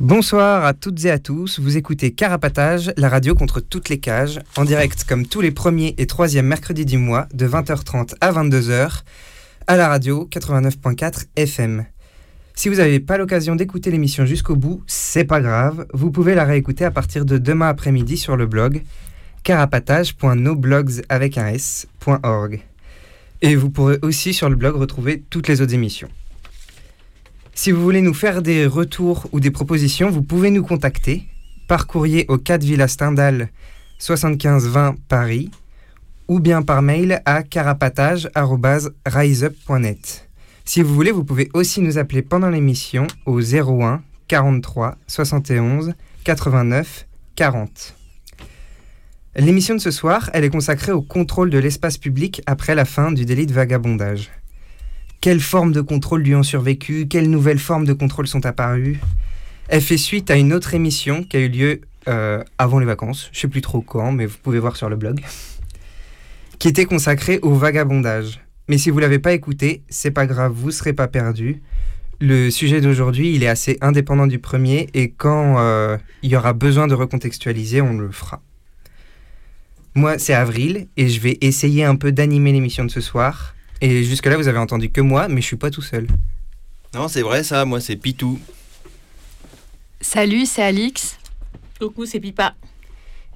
Bonsoir à toutes et à tous, vous écoutez Carapatage, la radio contre toutes les cages, en direct comme tous les premiers et troisièmes mercredis du mois, de 20h30 à 22h, à la radio 89.4 FM. Si vous n'avez pas l'occasion d'écouter l'émission jusqu'au bout, c'est pas grave, vous pouvez la réécouter à partir de demain après-midi sur le blog carapatage.noblogs avec un s.org. Et vous pourrez aussi sur le blog retrouver toutes les autres émissions. Si vous voulez nous faire des retours ou des propositions, vous pouvez nous contacter par courrier au 4 Villa Stendhal 75 20 Paris ou bien par mail à carapatage.riseup.net. Si vous voulez, vous pouvez aussi nous appeler pendant l'émission au 01 43 71 89 40. L'émission de ce soir, elle est consacrée au contrôle de l'espace public après la fin du délit de vagabondage. Quelles formes de contrôle lui ont survécu? Quelles nouvelles formes de contrôle sont apparues? Elle fait suite à une autre émission qui a eu lieu euh, avant les vacances, je sais plus trop quand, mais vous pouvez voir sur le blog, qui était consacrée au vagabondage. Mais si vous l'avez pas écouté, c'est pas grave, vous serez pas perdu. Le sujet d'aujourd'hui, il est assez indépendant du premier, et quand euh, il y aura besoin de recontextualiser, on le fera. Moi, c'est Avril, et je vais essayer un peu d'animer l'émission de ce soir. Et jusque-là, vous avez entendu que moi, mais je suis pas tout seul. Non, c'est vrai ça, moi c'est Pitou. Salut, c'est Alix. Coucou, c'est Pipa.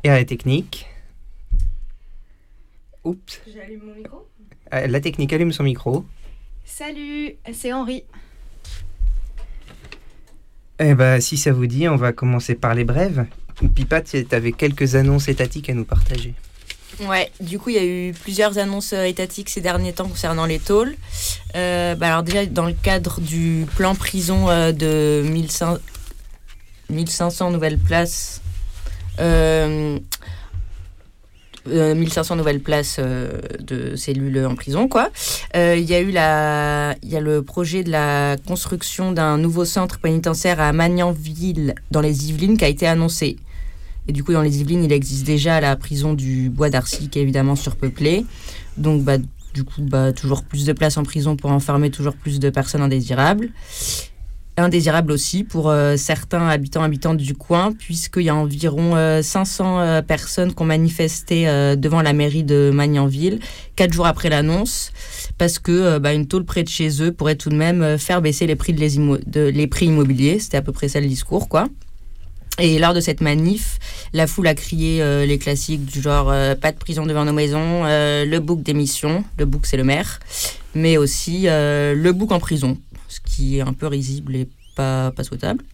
Et à la technique. Oups. J'allume mon micro Euh, La technique allume son micro. Salut, c'est Henri. Eh ben, si ça vous dit, on va commencer par les brèves. Pipa, tu avais quelques annonces étatiques à nous partager. Ouais, du coup, il y a eu plusieurs annonces euh, étatiques ces derniers temps concernant les tôles. Euh, bah alors déjà, dans le cadre du plan prison euh, de 1500, 1500 nouvelles places, euh, euh, 1500 nouvelles places euh, de cellules en prison, quoi. Euh, Il y a eu il y a le projet de la construction d'un nouveau centre pénitentiaire à Magnanville, dans les Yvelines, qui a été annoncé. Et du coup, dans les Yvelines, il existe déjà la prison du Bois d'Arcy, qui est évidemment surpeuplée. Donc, bah, du coup, bah, toujours plus de places en prison pour enfermer toujours plus de personnes indésirables. Indésirables aussi pour euh, certains habitants habitantes du coin, puisqu'il y a environ euh, 500 euh, personnes qui ont manifesté euh, devant la mairie de Magnanville, quatre jours après l'annonce, parce que euh, bah, une tôle près de chez eux pourrait tout de même euh, faire baisser les prix, de- les prix immobiliers. C'était à peu près ça le discours, quoi. Et lors de cette manif, la foule a crié euh, les classiques du genre euh, pas de prison devant nos maisons, euh, le bouc d'émission, le bouc c'est le maire, mais aussi le bouc en prison, ce qui est un peu risible et pas, pas souhaitable.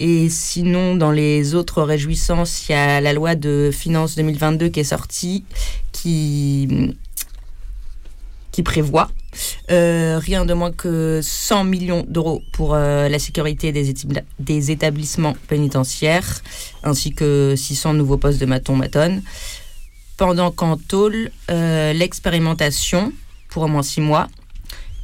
Et sinon, dans les autres réjouissances, il y a la loi de finances 2022 qui est sortie, qui, qui prévoit euh, rien de moins que 100 millions d'euros pour euh, la sécurité des, établi- des établissements pénitentiaires, ainsi que 600 nouveaux postes de maton-matonne. Pendant qu'en tôle, euh, l'expérimentation, pour au moins 6 mois,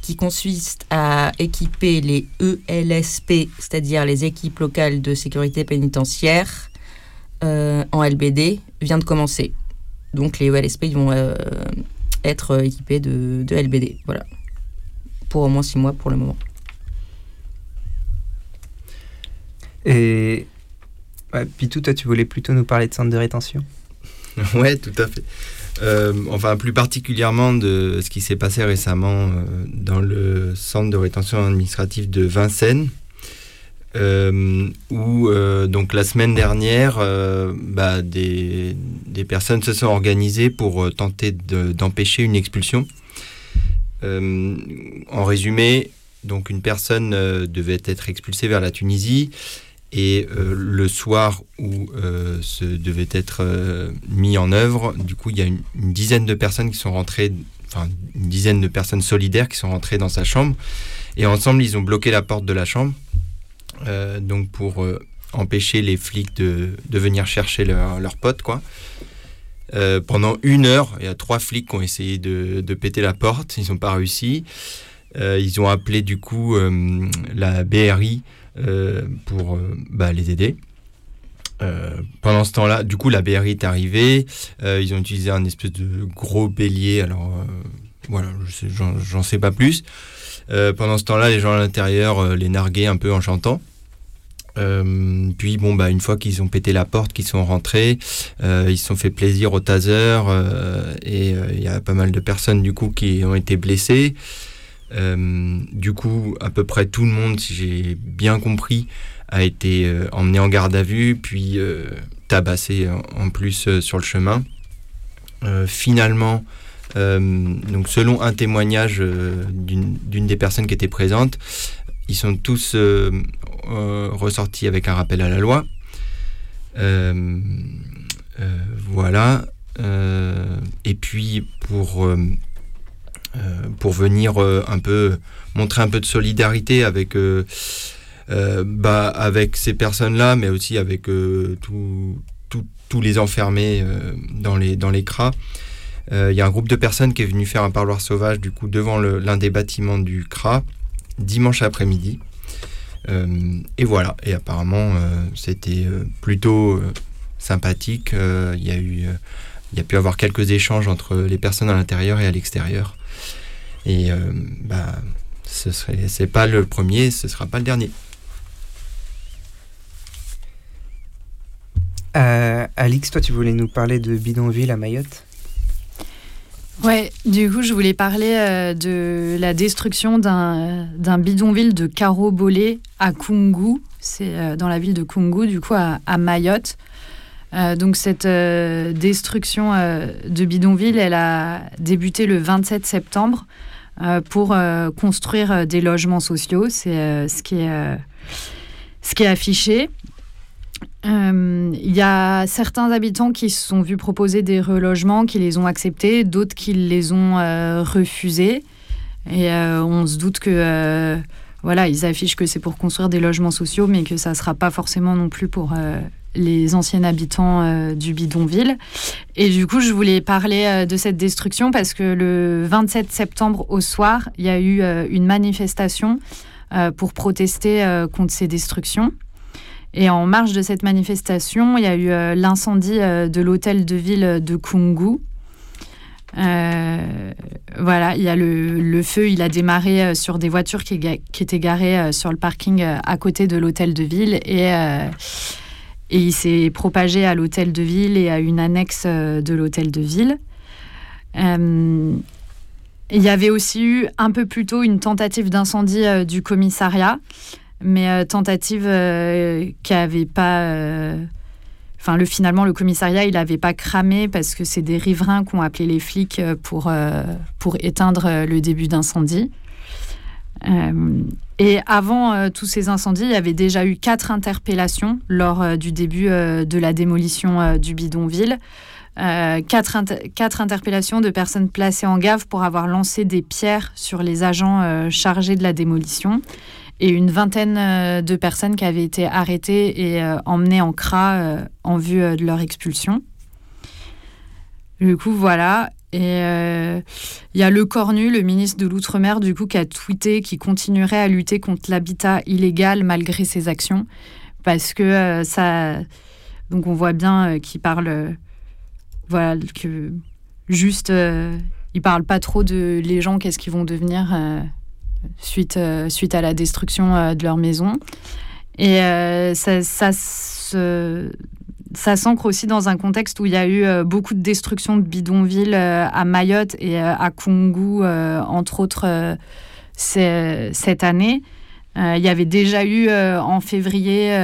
qui consiste à équiper les ELSP, c'est-à-dire les équipes locales de sécurité pénitentiaire, en LBD, vient de commencer. Donc les ELSP ils vont être euh, équipés de, de LBD. Voilà. Pour au moins six mois pour le moment. Et. Ouais, Pitou, toi, tu voulais plutôt nous parler de centre de rétention? Ouais, tout à fait. Euh, enfin, plus particulièrement de ce qui s'est passé récemment euh, dans le centre de rétention administrative de Vincennes. Euh, où euh, donc la semaine dernière, euh, bah, des, personnes se sont organisées pour tenter d'empêcher une expulsion. en résumé, donc une personne devait être expulsée vers la Tunisie et le soir où ce devait être mis en œuvre, du coup il y a une, dizaine de personnes qui sont rentrées, enfin une dizaine de personnes solidaires qui sont rentrées dans sa chambre et ensemble ils ont bloqué la porte de la chambre donc pour euh, empêcher les flics de, de venir chercher leurs leur potes. Euh, pendant une heure, il y a trois flics qui ont essayé de, de péter la porte, ils n'ont pas réussi. ils ont appelé du coup la BRI pour bah, les aider. pendant ce temps-là, du coup, la BRI est arrivée. ils ont utilisé un espèce de gros bélier. Alors, voilà, j'en sais pas plus. Euh, pendant ce temps-là, les gens à l'intérieur euh, les narguaient un peu en chantant. Euh, puis bon bah une fois qu'ils ont pété la porte, qu'ils sont rentrés, ils se sont fait plaisir au taser et il y a pas mal de personnes du coup qui ont été blessées. du coup, à peu près tout le monde, si j'ai bien compris, a été emmené en garde à vue, puis tabassé en, plus sur le chemin. finalement, donc selon un témoignage euh, d'une des personnes qui étaient présentes, ils sont tous euh, ressortis avec un rappel à la loi. voilà. et puis pour pour venir un peu montrer un peu de solidarité avec bah, avec ces personnes-là, mais aussi avec tous les enfermés dans les dans les cras. Euh, il y a un groupe de personnes qui est venu faire un parloir sauvage du coup devant l'un des bâtiments du CRA dimanche après-midi. Euh, et voilà, et apparemment euh, c'était plutôt sympathique. Il y a eu, pu avoir quelques échanges entre les personnes à l'intérieur et à l'extérieur. Et bah, ce serait, c'est pas le premier, ce sera pas le dernier. Alix, toi tu voulais nous parler de bidonville à Mayotte? Ouais, du coup, je voulais parler euh, de la destruction d'un bidonville de Bolé à Kungu. C'est euh, dans la ville de Kungu, du coup, à, Mayotte. Euh, donc, cette destruction de bidonville, elle a débuté le 27 septembre pour construire des logements sociaux. C'est ce, qui ce qui est affiché. Euh, il y a certains habitants qui se sont vus proposer des relogements, qui les ont acceptés, d'autres qui les ont euh, refusés. Et euh, on se doute que voilà, ils affichent que c'est pour construire des logements sociaux, mais que ça ne sera pas forcément non plus pour les anciens habitants du bidonville. Et du coup, je voulais parler de cette destruction parce que le 27 septembre au soir, il y a eu une manifestation pour protester contre ces destructions. Et en marge de cette manifestation, il y a eu euh, l'incendie euh, de l'hôtel de ville de Kungu. Euh, voilà, il y a le, feu, il a démarré sur des voitures qui, étaient garées sur le parking à côté de l'hôtel de ville et, et il s'est propagé à l'hôtel de ville et à une annexe de l'hôtel de ville. il y avait aussi eu un peu plus tôt une tentative d'incendie du commissariat mais euh, tentative euh, qui avait pas. Euh, enfin, le, finalement, le commissariat, il n'avait pas cramé parce que c'est des riverains qui ont appelé les flics pour, pour éteindre le début d'incendie. et avant tous ces incendies, il y avait déjà eu quatre interpellations lors du début de la démolition du bidonville. quatre, quatre, interpellations de personnes placées en gave pour avoir lancé des pierres sur les agents chargés de la démolition et une vingtaine euh, de personnes qui avaient été arrêtées et euh, emmenées en CRA euh, en vue de leur expulsion. Du coup, voilà. Et il y a Le Cornu, le ministre de l'Outre-mer, du coup, qui a tweeté qu'il continuerait à lutter contre l'habitat illégal malgré ses actions. Parce que ça. Donc, on voit bien qu'il parle. voilà, que juste. il parle pas trop de les gens, qu'est-ce qu'ils vont devenir suite, euh, suite à la destruction euh, de leur maison. Et euh, ça, ça, ça s'ancre aussi dans un contexte où il y a eu beaucoup de destruction de bidonvilles à Mayotte et à Kungu, entre autres, cette année. Il y avait déjà eu en février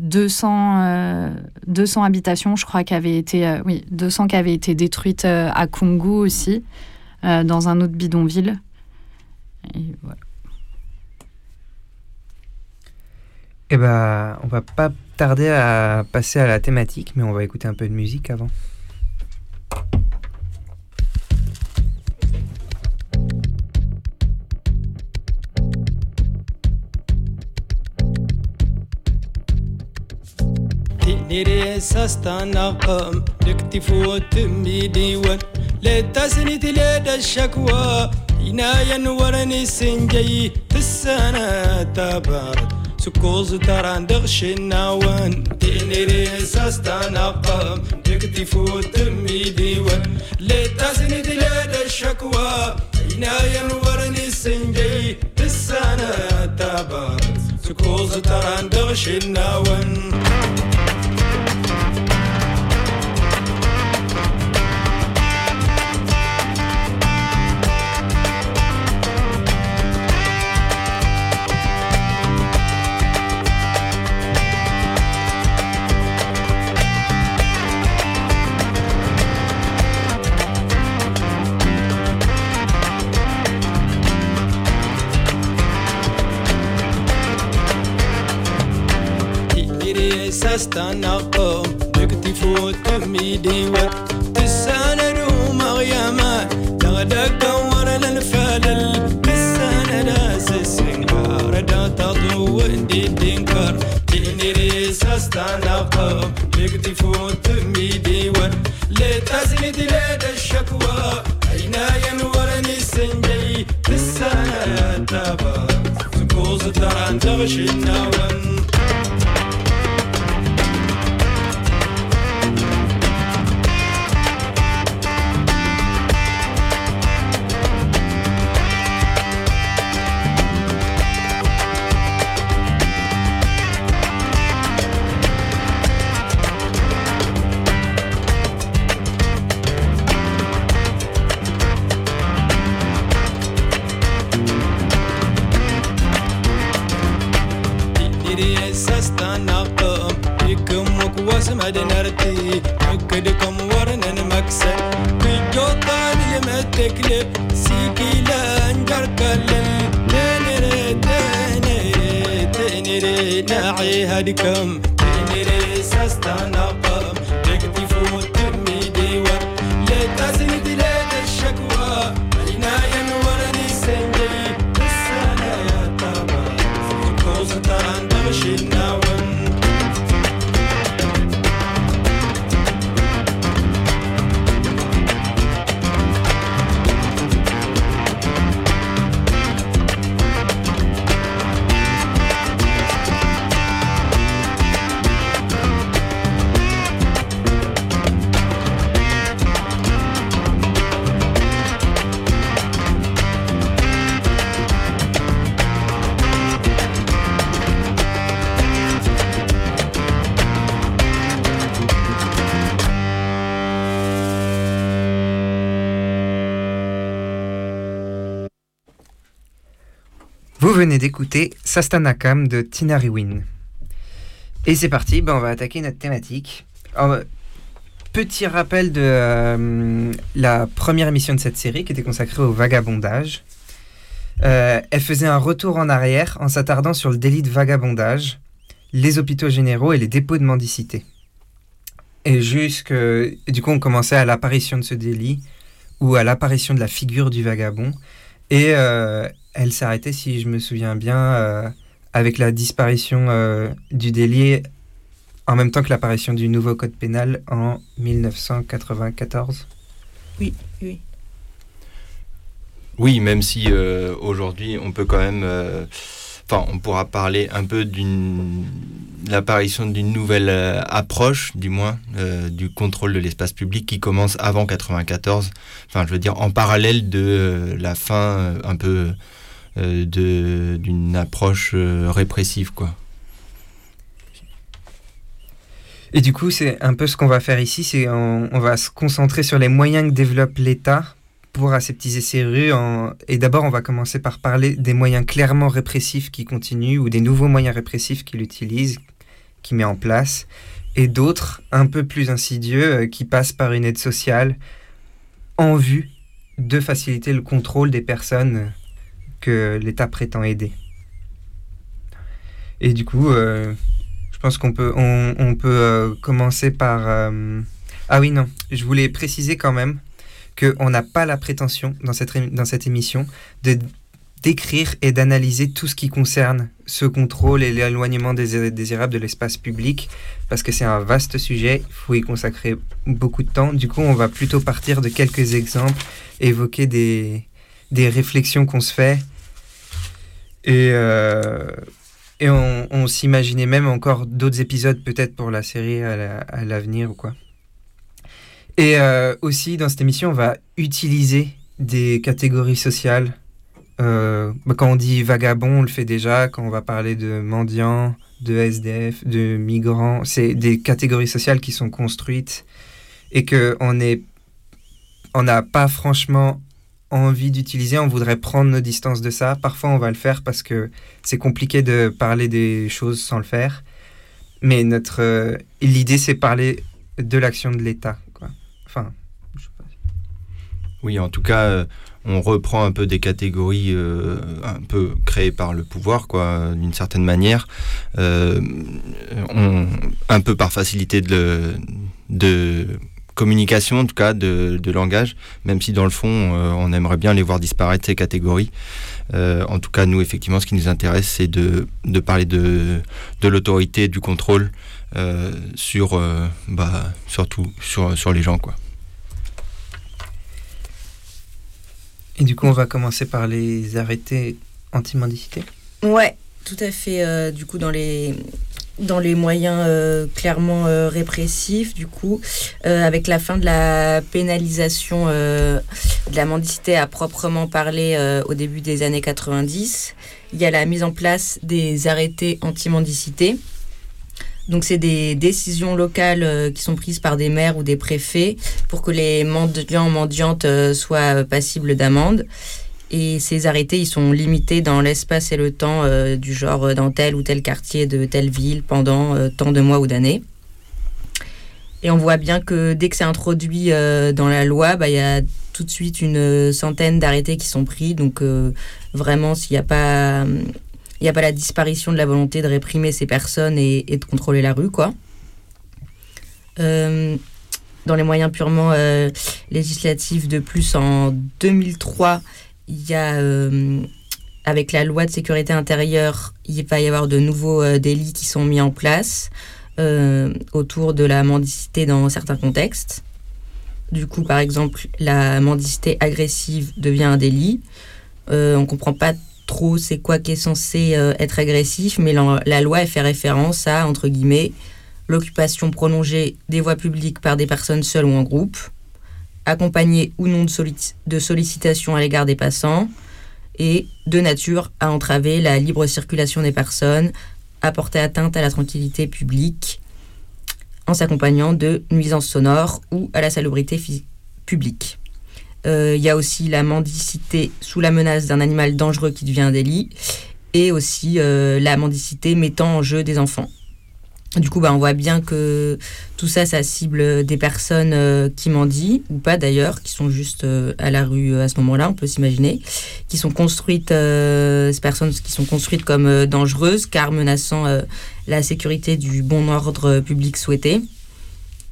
200, 200 habitations, je crois, qui été, oui, 200 qui avaient été détruites à Kungu aussi, dans un autre bidonville. Et voilà. Eh ben, on va pas tarder à passer à la thématique, mais on va écouter un peu de musique avant. ينايا نورني سنجي السنة تبارد سكوز تران دغش النوان تيني ريساس تنقم تكتي فوت مي ديوان لتاسني دلال الشكوى ينايا نورني سنجي السنة تبارد سكوز تران دغش النوان استنقم دقتي فوت تهمي ديوت تسانا نوم غياما تغدق دور للفلل تسانا ناس السنقار دا تضو اندي دينكر تيني ريس استنقم دقتي فوت تهمي ديوت ليت ازيد الشكوى عيناي نورني سنجي تسانا تابا تقوز الدران تغشي النوم to come. Venez d'écouter Sastanakam de Tinariwin. Et c'est parti, ben on va attaquer notre thématique. Petit rappel de euh, la première émission de cette série qui était consacrée au vagabondage. Euh, elle faisait un retour en arrière en s'attardant sur le délit de vagabondage, les hôpitaux généraux et les dépôts de mendicité. Et jusque, du coup, on commençait à l'apparition de ce délit ou à l'apparition de la figure du vagabond. Et euh, elle s'arrêtait, si je me souviens bien, euh, avec la disparition euh, du délit en même temps que l'apparition du nouveau code pénal en 1994. Oui, oui. Oui, même si euh, aujourd'hui on peut quand même, euh, enfin, on pourra parler un peu d'une l'apparition d'une nouvelle euh, approche, du moins, euh, du contrôle de l'espace public qui commence avant 94. Enfin, je veux dire, en parallèle de euh, la fin euh, un peu euh, d'une approche euh, répressive, quoi. Et du coup, c'est un peu ce qu'on va faire ici, c'est on, on va se concentrer sur les moyens que développe l'État pour aseptiser ces rues. Et d'abord, on va commencer par parler des moyens clairement répressifs qui continuent ou des nouveaux moyens répressifs qu'il utilise, qu'il met en place, et d'autres un peu plus insidieux euh, qui passent par une aide sociale en vue de faciliter le contrôle des personnes que l'État prétend aider. Et du coup, euh, je pense qu'on peut, on, peut euh, commencer par... ah oui, non, je voulais préciser quand même qu'on n'a pas la prétention dans cette, dans cette émission de d'écrire et d'analyser tout ce qui concerne ce contrôle et l'éloignement désirable de l'espace public, parce que c'est un vaste sujet, il faut y consacrer beaucoup de temps. Du coup, on va plutôt partir de quelques exemples, évoquer des, des réflexions qu'on se fait. Et, euh, et on, s'imaginait même encore d'autres épisodes peut-être pour la série à l'avenir ou quoi. Et euh, aussi, dans cette émission, on va utiliser des catégories sociales. Euh, bah, quand on dit vagabond, on le fait déjà. Quand on va parler de mendiants, de SDF, de migrants, c'est des catégories sociales qui sont construites et qu'on on n'a pas franchement envie d'utiliser. On voudrait prendre nos distances de ça. Parfois, on va le faire parce que c'est compliqué de parler des choses sans le faire. Mais notre, euh, l'idée, c'est parler de l'action de l'État oui, en tout cas, euh, on reprend un peu des catégories euh, un peu créées par le pouvoir, quoi, d'une certaine manière, un peu par facilité de, communication, en tout cas, de, langage, même si dans le fond, on aimerait bien les voir disparaître, ces catégories. en tout cas, nous, effectivement, ce qui nous intéresse, c'est de, parler de, de l'autorité, du contrôle sur, bah, surtout sur, sur les gens, quoi. Et du coup, on va commencer par les arrêtés anti-mendicité? Ouais, tout à fait. Euh, du coup, dans les, dans les moyens euh, clairement euh, répressifs, du coup, avec la fin de la pénalisation de la mendicité à proprement parler au début des années 90, il y a la mise en place des arrêtés anti-mendicité donc c'est des décisions locales euh, qui sont prises par des maires ou des préfets pour que les mendiants mendiantes euh, soient passibles d'amende. Et ces arrêtés, ils sont limités dans l'espace et le temps euh, du genre dans tel ou tel quartier de telle ville pendant tant de mois ou d'années. Et on voit bien que dès que c'est introduit dans la loi, bah, il y a tout de suite une centaine d'arrêtés qui sont pris. Donc vraiment, s'il n'y a pas il n'y a pas la disparition de la volonté de réprimer ces personnes et, de contrôler la rue, quoi. Euh, dans les moyens purement euh, législatifs de plus, en 2003, il y a, euh, avec la loi de sécurité intérieure, il va y avoir de nouveaux délits qui sont mis en place autour de la mendicité dans certains contextes. Du coup, par exemple, la mendicité agressive devient un délit. on ne comprend pas trop c'est quoi qui est censé euh, être agressif, mais la, loi fait référence à, entre guillemets, l'occupation prolongée des voies publiques par des personnes seules ou en groupe, accompagnée ou non de, de sollicitation à l'égard des passants, et de nature à entraver la libre circulation des personnes, à porter atteinte à la tranquillité publique, en s'accompagnant de nuisances sonores ou à la salubrité publique. Euh, il y a aussi la mendicité sous la menace d'un animal dangereux qui devient un délit. Et aussi euh, la mendicité mettant en jeu des enfants. Du coup, bah, on voit bien que tout ça, ça cible des personnes euh, qui mendient, ou pas d'ailleurs, qui sont juste à la rue à ce moment-là, on peut s'imaginer, qui sont construites, ces personnes qui sont construites comme dangereuses, car menaçant la sécurité du bon ordre public souhaité.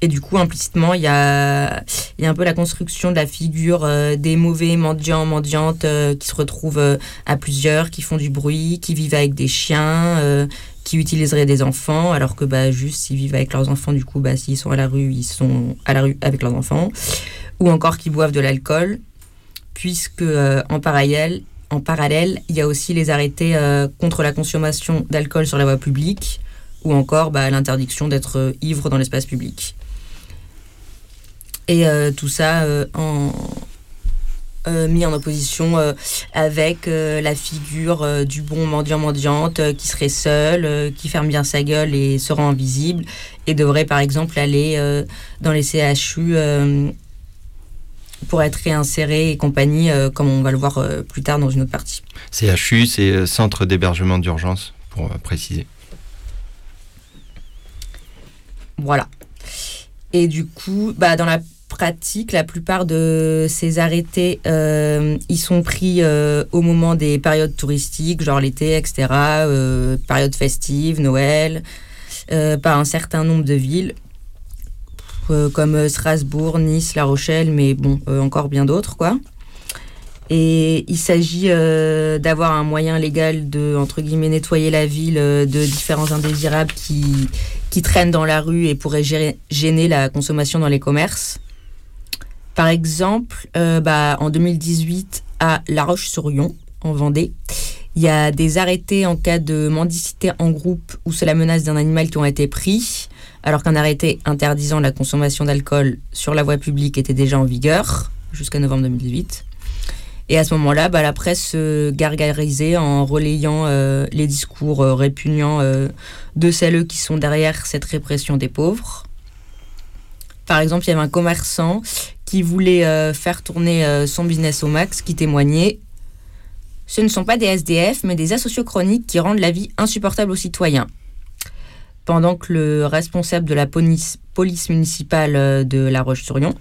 Et du coup, implicitement, il y a, y a un peu la construction de la figure euh, des mauvais mendiants, mendiantes euh, qui se retrouvent euh, à plusieurs, qui font du bruit, qui vivent avec des chiens, qui utiliseraient des enfants, alors que bah, juste s'ils vivent avec leurs enfants, du coup, bah, s'ils sont à la rue, ils sont à la rue avec leurs enfants. Ou encore qui boivent de l'alcool, puisque en parallèle, en parallèle, il y a aussi les arrêtés contre la consommation d'alcool sur la voie publique, ou encore bah, l'interdiction d'être ivre dans l'espace public. Et euh, tout ça euh, en, euh, mis en opposition avec la figure du bon mendiant-mendiante qui serait seul, qui ferme bien sa gueule et se rend invisible, et devrait par exemple aller dans les CHU pour être réinsérés et compagnie, euh, comme on va le voir euh, plus tard dans une autre partie. CHU, c'est euh, Centre d'hébergement d'urgence, pour euh, préciser. Voilà. Et du coup, bah, dans la pratique, la plupart de ces arrêtés, euh, ils sont pris euh, au moment des périodes touristiques, genre l'été, etc., euh, période festive, Noël, euh, par un certain nombre de villes, comme Strasbourg, Nice, La Rochelle, mais bon, encore bien d'autres, quoi. Et il s'agit d'avoir un moyen légal de, entre guillemets, nettoyer la ville de différents indésirables qui, qui traînent dans la rue et pourraient gêner la consommation dans les commerces. Par exemple, euh, bah, en 2018, à La Roche-sur-Yon, en Vendée, il y a des arrêtés en cas de mendicité en groupe ou sous la menace d'un animal qui ont été pris, alors qu'un arrêté interdisant la consommation d'alcool sur la voie publique était déjà en vigueur jusqu'à novembre 2018. Et à ce moment-là, bah, la presse se gargarisait en relayant euh, les discours euh, répugnants de celles qui sont derrière cette répression des pauvres. Par exemple, il y avait un commerçant qui voulait euh, faire tourner euh, son business au max, qui témoignait Ce ne sont pas des SDF, mais des asociaux chroniques qui rendent la vie insupportable aux citoyens. Pendant que le responsable de la police, municipale euh, de La Roche-sur-Yon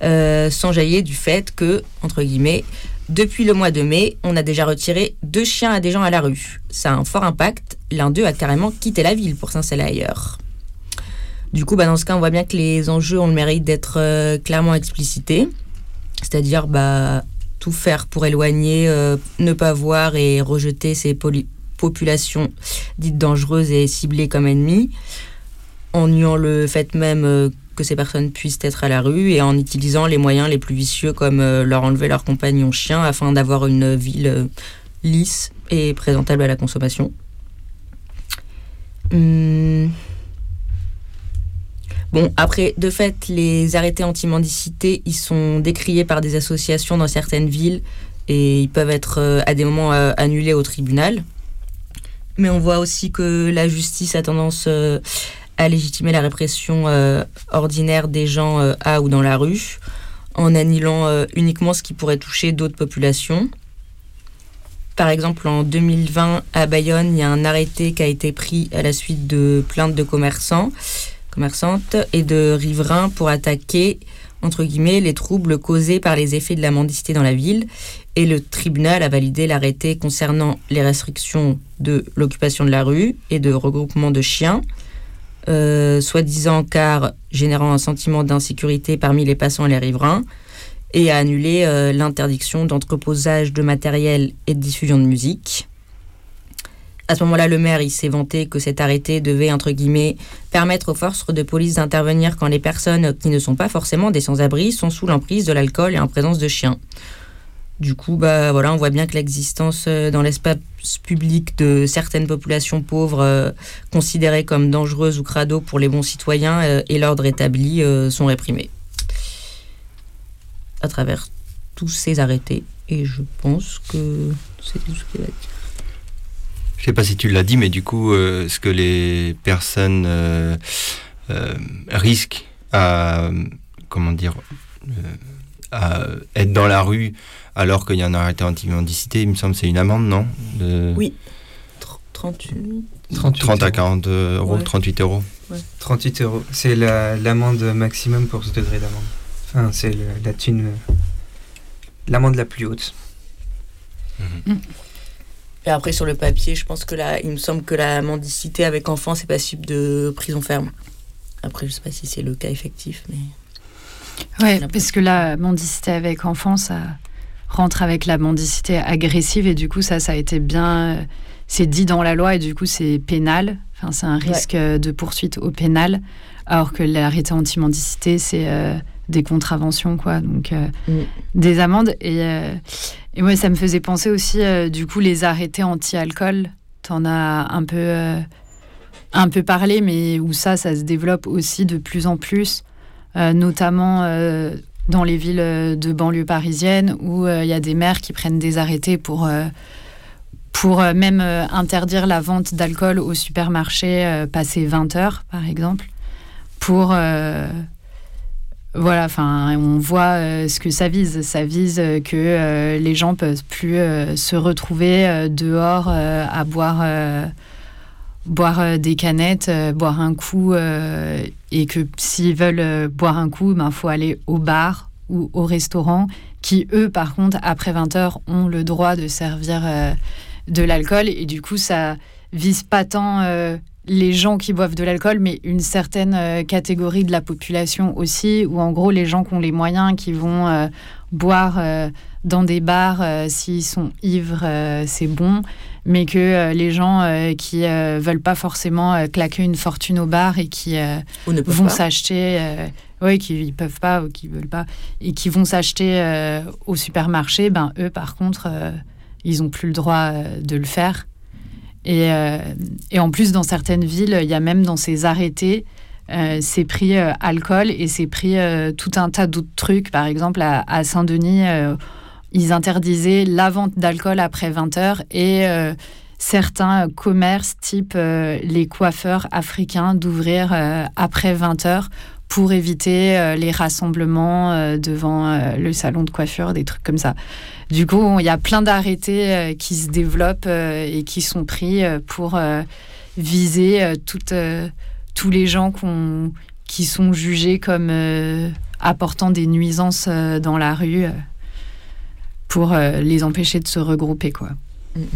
s'enjaillait du fait que, entre guillemets, depuis le mois de mai, on a déjà retiré deux chiens à des gens à la rue. Ça a un fort impact. L'un d'eux a carrément quitté la ville pour s'installer ailleurs. Du coup, bah, dans ce cas, on voit bien que les enjeux ont le mérite d'être euh, clairement explicités. C'est-à-dire bah, tout faire pour éloigner, euh, ne pas voir et rejeter ces populations dites dangereuses et ciblées comme ennemies, en niant le fait même euh, que ces personnes puissent être à la rue et en utilisant les moyens les plus vicieux comme leur enlever leur compagnon chien afin d'avoir une ville lisse et présentable à la consommation. Hum. Bon, après, de fait, les arrêtés anti-mendicité, ils sont décriés par des associations dans certaines villes et ils peuvent être euh, à des moments euh, annulés au tribunal. Mais on voit aussi que la justice a tendance euh, à légitimer la répression ordinaire des gens à ou dans la rue en annulant uniquement ce qui pourrait toucher d'autres populations. Par exemple, en 2020, à Bayonne, il y a un arrêté qui a été pris à la suite de plaintes de commerçants, et de riverains pour attaquer, les troubles causés par les effets de la mendicité dans la ville. Et le tribunal a validé l'arrêté concernant les restrictions de l'occupation de la rue et de regroupement de chiens, euh, soi-disant car générant un sentiment d'insécurité parmi les passants et les riverains, et a annulé euh, l'interdiction d'entreposage de matériel et de diffusion de musique. À ce moment-là, le maire s'est vanté que cet arrêté devait, entre guillemets, permettre aux forces de police d'intervenir quand les personnes qui ne sont pas forcément des sans-abri sont sous l'emprise de l'alcool et en présence de chiens. Du coup, bah, voilà, on voit bien que l'existence euh, dans l'espace public de certaines populations pauvres euh, considérées comme dangereuses ou crado pour les bons citoyens euh, et l'ordre établi sont réprimés à travers tous ces arrêtés. Et je pense que c'est tout ce qu'il a dit. Je sais pas si tu l'as dit, mais du coup, euh, ce que les personnes euh, euh, risquent à, comment dire, euh, à être dans la rue alors qu'il y a un arrêté anti-mendicité, il me semble que c'est une amende, non? De Oui. 38. 38 30 à euros. 40 euros, Ouais. 38 euros. 38 euros. C'est la- l'amende maximum pour ce degré d'amende. Enfin, c'est la thune. L'amende la plus haute. Et après, sur le papier, je pense que là, il me semble que la mendicité avec enfant, c'est passible de prison ferme. Après, je sais pas si c'est le cas effectif, mais. Ouais, parce que la mendicité avec enfant, ça rentre avec la mendicité agressive et du coup, ça, ça a été bien. euh, C'est dit dans la loi et du coup, c'est pénal. Enfin, c'est un risque euh, de poursuite au pénal. Alors que l'arrêté anti-mendicité, c'est euh, des contraventions, quoi. Donc, euh, Mm. des amendes. Et, euh, et moi, ça me faisait penser aussi, euh, du coup, les arrêtés anti-alcool. T'en as un peu, euh, un peu parlé, mais où ça, ça se développe aussi de plus en plus euh, notamment dans les villes de banlieue parisienne où il y a des maires qui prennent des arrêtés pour, pour même interdire la vente d'alcool au supermarché passé 20 heures, par exemple, pour, voilà, enfin, on voit euh, ce que ça vise. Ça vise euh, que euh, les gens peuvent plus se retrouver dehors à boire, boire des canettes, boire un coup, et que s'ils veulent boire un coup, il ben, faut aller au bar ou au restaurant, qui eux, par contre, après 20 heures, ont le droit de servir de l'alcool, et du coup, ça vise pas tant les gens qui boivent de l'alcool, mais une certaine euh, catégorie de la population aussi, où en gros les gens qui ont les moyens, qui vont euh, boire euh, dans des bars, s'ils sont ivres, c'est bon, mais que les gens qui veulent pas forcément claquer une fortune au bar et qui ne vont s'acheter, ouais, qui ils peuvent pas ou qui veulent pas, et qui vont s'acheter euh, au supermarché, ben eux par contre, euh, ils ont plus le droit euh, de le faire. Et, euh, et en plus, dans certaines villes, il y a même dans ces arrêtés, euh, c'est pris euh, alcool et c'est pris tout un tas d'autres trucs. Par exemple, à, Saint-Denis, ils interdisaient la vente d'alcool après 20 heures et certains commerces, type les coiffeurs africains, d'ouvrir après 20 heures pour éviter euh, les rassemblements euh, devant euh, le salon de coiffure, des trucs comme ça. Du coup, il y a plein d'arrêtés euh, qui se développent euh, et qui sont pris euh, pour euh, viser euh, toutes, euh, tous les gens qui sont jugés comme euh, apportant des nuisances euh, dans la rue euh, pour euh, les empêcher de se regrouper. Quoi. Mm, mm.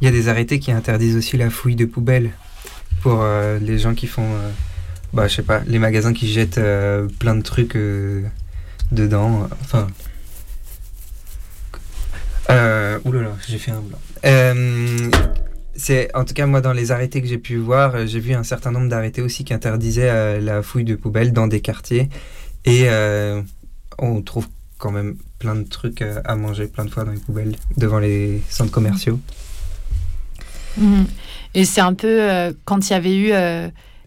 Il y a des arrêtés qui interdisent aussi la fouille de poubelles pour euh, les gens qui font, euh, bah je sais pas, les magasins qui jettent euh, plein de trucs euh, dedans. Enfin. Euh, oulala, j'ai fait un blanc. Euh, c'est en tout cas moi dans les arrêtés que j'ai pu voir, j'ai vu un certain nombre d'arrêtés aussi qui interdisaient la fouille de poubelles dans des quartiers et on trouve quand même plein de trucs à manger plein de fois dans les poubelles devant les centres commerciaux. Mhm. Et c'est un peu quand il y avait eu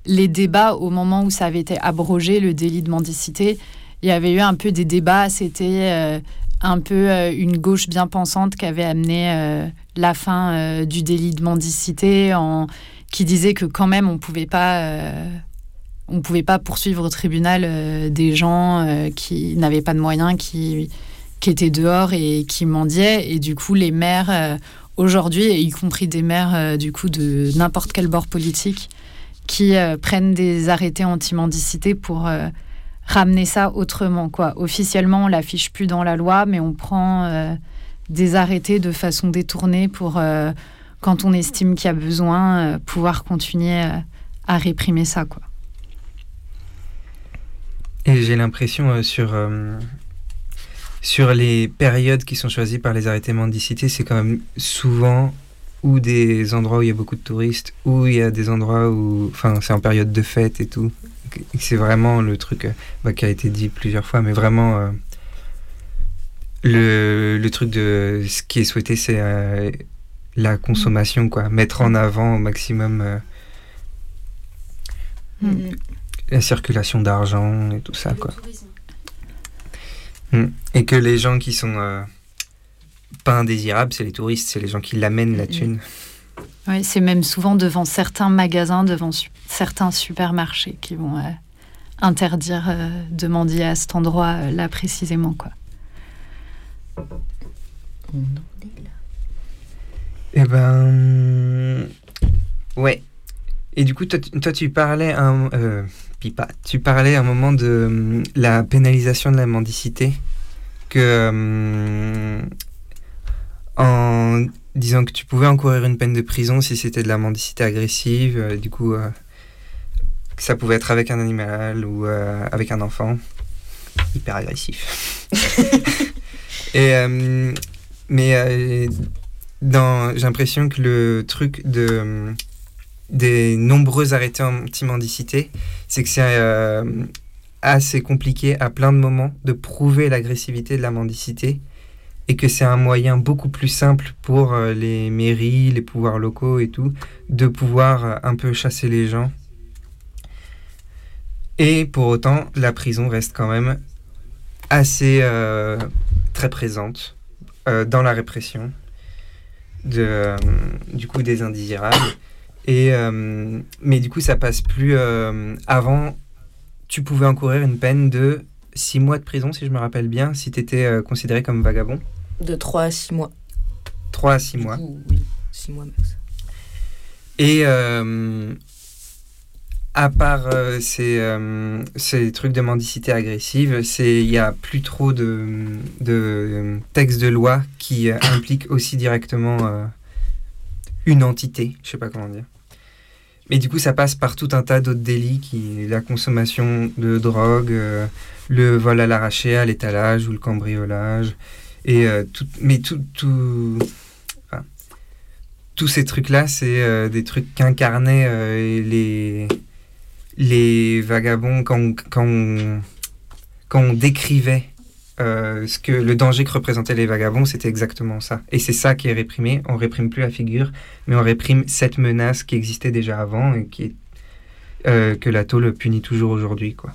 les débats au moment où ça avait été abrogé, le délit de mendicité, il y avait eu un peu des débats. C'était euh, un peu euh, une gauche bien pensante qui avait amené euh, la fin du délit de mendicité, en, qui disait que quand même on pouvait pas. on pouvait pas poursuivre au tribunal des gens qui n'avaient pas de moyens, qui, qui étaient dehors et qui mendiaient. Et du coup, les maires aujourd'hui, y compris des maires du coup de n'importe quel bord politique, qui euh, prennent des arrêtés anti-mendicité pour euh, ramener ça autrement. Quoi. Officiellement, on l'affiche plus dans la loi, mais on prend euh, des arrêtés de façon détournée pour, quand on estime qu'il y a besoin, pouvoir continuer à réprimer ça. Quoi. Et j'ai l'impression sur, sur les périodes qui sont choisies par les arrêtés mendicité, c'est quand même souvent ou des endroits où il y a beaucoup de touristes, ou il y a des endroits où, enfin, c'est en période de fête et tout. C'est vraiment le truc euh, bah, qui a été dit plusieurs fois, mais vraiment euh, le, le truc de ce qui est souhaité, c'est euh, la consommation, quoi. Mettre en avant au maximum euh, Mm, la circulation d'argent et tout ça, quoi. Mm. Et que les gens qui sont euh, pas indésirables, c'est les touristes, c'est les gens qui l'amènent la thune. Ouais, c'est même souvent devant certains magasins, devant su- certains supermarchés qui vont euh, interdire euh, de mendier à cet endroit-là précisément. Quoi. On en est là. Eh ben. Ouais. Et du coup, toi, tu- toi, tu parlais un. Euh, Pipa, tu parlais un moment de hum, la pénalisation de la mendicité. Que. En disant que tu pouvais encourir une peine de prison si c'était de la mendicité agressive. euh, du coup, euh, que ça pouvait être avec un animal ou euh, avec un enfant. Hyper agressif. Et. mais. dans, j'ai l'impression que le truc de, des nombreux arrêtés anti-mendicité, c'est que c'est assez compliqué à plein de moments de prouver l'agressivité de la mendicité et que c'est un moyen beaucoup plus simple pour euh, les mairies, les pouvoirs locaux et tout, de pouvoir euh, un peu chasser les gens. Et pour autant, la prison reste quand même assez euh, très présente dans la répression de, du coup des indésirables. Et, mais du coup, ça passe plus. avant, tu pouvais encourir une peine de 6 mois de prison, si je me rappelle bien, si tu étais considéré comme vagabond. De 3 à 6 mois. 3 à 6 mois. Coup, oui, 6 mois max. Et euh, à part euh, ces, euh, ces trucs de mendicité agressive, il n'y a plus trop de, de textes de loi qui euh, impliquent aussi directement euh, une entité, je sais pas comment dire. Mais du coup, ça passe par tout un tas d'autres délits, qui la consommation de drogue, euh, le vol à l'arraché, à l'étalage ou le cambriolage. Et euh, tout, mais tout, tout, tous ces trucs-là, c'est euh, des trucs qu'incarnaient euh, les, les vagabonds quand, on- quand, quand on décrivait ce que le danger que représentaient les vagabonds, c'était exactement ça. Et c'est ça qui est réprimé. On réprime plus la figure, mais on réprime cette menace qui existait déjà avant et qui que la tôle punit toujours aujourd'hui, quoi.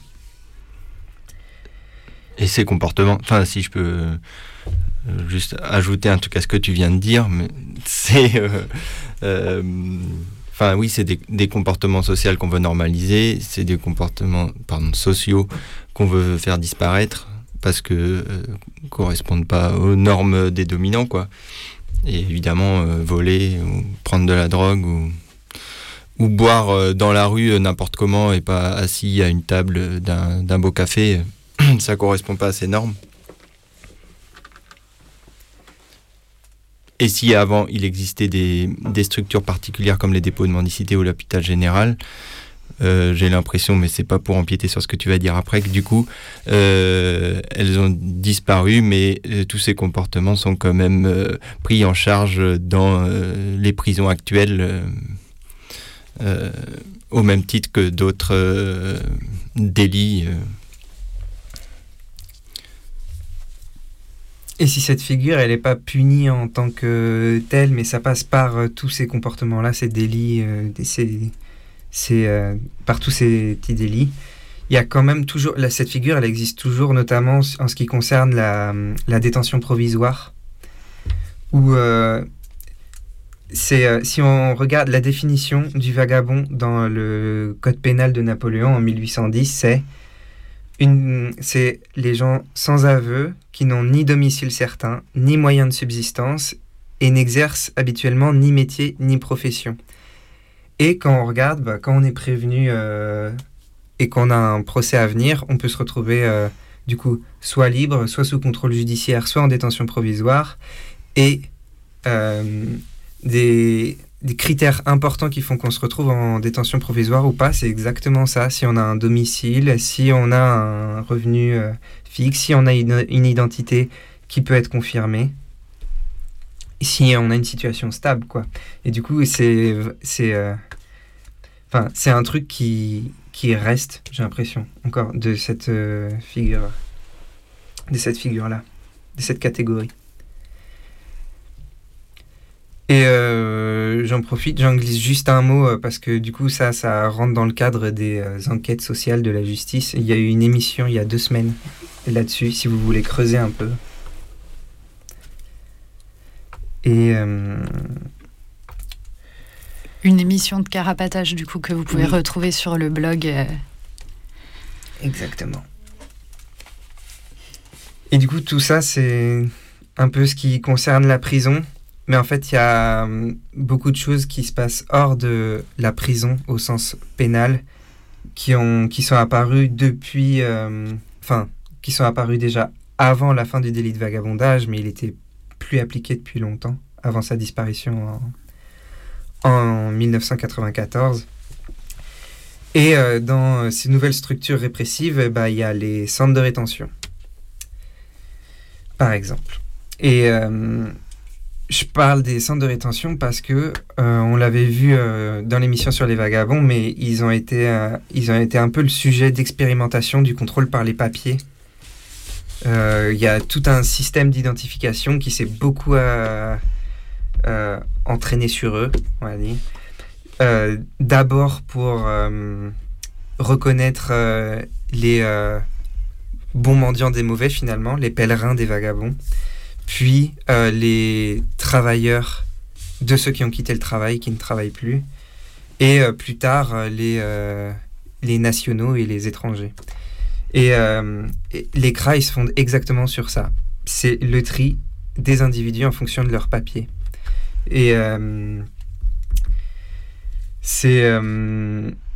Et ces comportements, enfin si je peux euh, juste ajouter un truc à ce que tu viens de dire, mais c'est... euh, euh, Enfin oui, c'est des, comportements sociaux qu'on veut normaliser, c'est des comportements pardon, sociaux qu'on veut faire disparaître parce que euh, correspondent pas aux normes des dominants quoi. Et évidemment euh, voler ou prendre de la drogue ou ou boire euh, dans la rue n'importe comment et pas assis à une table d'un d'un beau café, ça correspond pas à ces normes. Et si avant il existait des, des structures particulières comme les dépôts de mendicité ou l'hôpital général, euh, j'ai l'impression, mais c'est pas pour empiéter sur ce que tu vas dire après, que du coup euh, elles ont disparu, mais euh, tous ces comportements sont quand même pris en charge dans les prisons actuelles. au même titre que d'autres délits. Et si cette figure, elle n'est pas punie en tant que telle, mais ça passe par euh, tous ces comportements-là, ces délits, euh, euh, par tous ces petits délits, il y a quand même toujours, cette figure, elle existe toujours, notamment en ce qui concerne la, détention provisoire, où c'est, si on regarde la définition du vagabond dans le code pénal de Napoléon en 1810, c'est c'est les gens sans aveu qui n'ont ni domicile certain, ni moyen de subsistance et n'exercent habituellement ni métier ni profession. Et quand on regarde, bah, quand on est prévenu euh, et qu'on a un procès à venir, on peut se retrouver euh, du coup soit libre, soit sous contrôle judiciaire, soit en détention provisoire. Et euh, des, des critères importants qui font qu'on se retrouve en détention provisoire ou pas, c'est exactement ça. Si on a un domicile, si on a un revenu euh, fixe, si on a une, identité qui peut être confirmée, si on a une situation stable, quoi. Et du coup, c'est c'est euh, enfin c'est un truc qui qui reste, j'ai l'impression, encore de cette euh, figure, de cette figure là, de cette catégorie. Et euh, j'en profite, j'en glisse juste un mot euh, parce que du coup ça, ça rentre dans le cadre des euh, enquêtes sociales de la justice. Il y a eu une émission il y a deux semaines là-dessus, si vous voulez creuser un peu. Et euh, Une émission de carapatage, du coup, que vous pouvez Oui. retrouver sur le blog. euh, exactement. Et du coup tout ça c'est un peu ce qui concerne la prison. Mais en fait, il y a hum, beaucoup de choses qui se passent hors de la prison au sens pénal, qui, ont, qui sont apparues depuis, euh, enfin, qui sont apparues déjà avant la fin du délit de vagabondage, mais il était plus appliqué depuis longtemps, avant sa disparition en, en 1994. Et euh, dans ces nouvelles structures répressives, eh ben, il y a les centres de rétention, par exemple. Et euh, je parle des centres de rétention parce que euh, on l'avait vu euh, dans l'émission sur les vagabonds, mais ils ont été, euh, ils ont été un peu le sujet d'expérimentation du contrôle par les papiers. Il y a tout un système d'identification qui s'est beaucoup entraîné sur eux, on va dire. D'abord pour reconnaître les bons mendiants des mauvais finalement, les pèlerins des vagabonds puis euh, les travailleurs de ceux qui ont quitté le travail, qui ne travaillent plus, et euh, plus tard euh, les, les nationaux et les étrangers. Et, les CRA, ils se fondent exactement sur ça. C'est le tri des individus en fonction de leur papier. Et c'est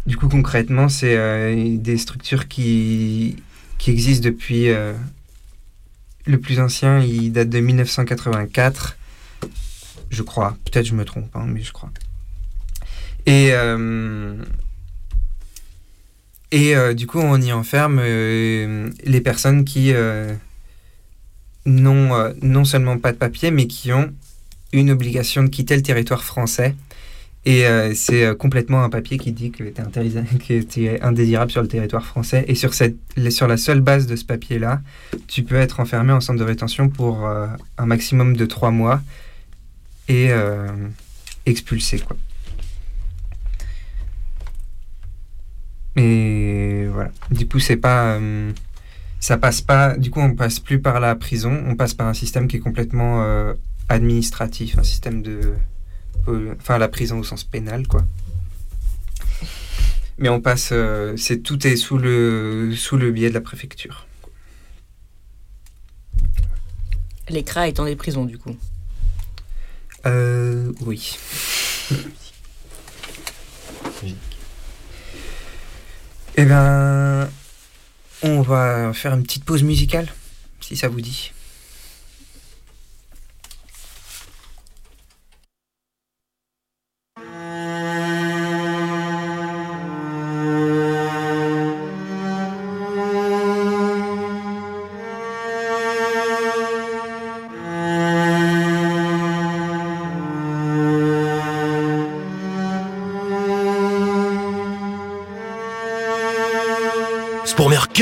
du coup concrètement, c'est des structures qui, qui existent depuis le plus ancien, il date de 1984, je crois. Peut-être je me trompe, hein, mais je crois. Et euh, euh, du coup, on y enferme euh, les personnes qui n'ont non seulement pas de papier, mais qui ont une obligation de quitter le territoire français. Et euh, c'est euh, complètement un papier qui dit que tu es indésirable sur le territoire français. Et sur, cette, sur la seule base de ce papier-là, tu peux être enfermé en centre de rétention pour euh, un maximum de trois mois et expulsé. Quoi. Et voilà. Du coup, c'est pas. ça passe pas. Du coup, on passe plus par la prison, on passe par un système qui est complètement administratif, un système de. Euh, Enfin, la prison au sens pénal, quoi. Mais on passe. euh, c'est tout est sous le sous le biais de la préfecture. Les CRA étant des prisons, du coup. Euh, oui. Eh ben, on va faire une petite pause musicale, si ça vous dit.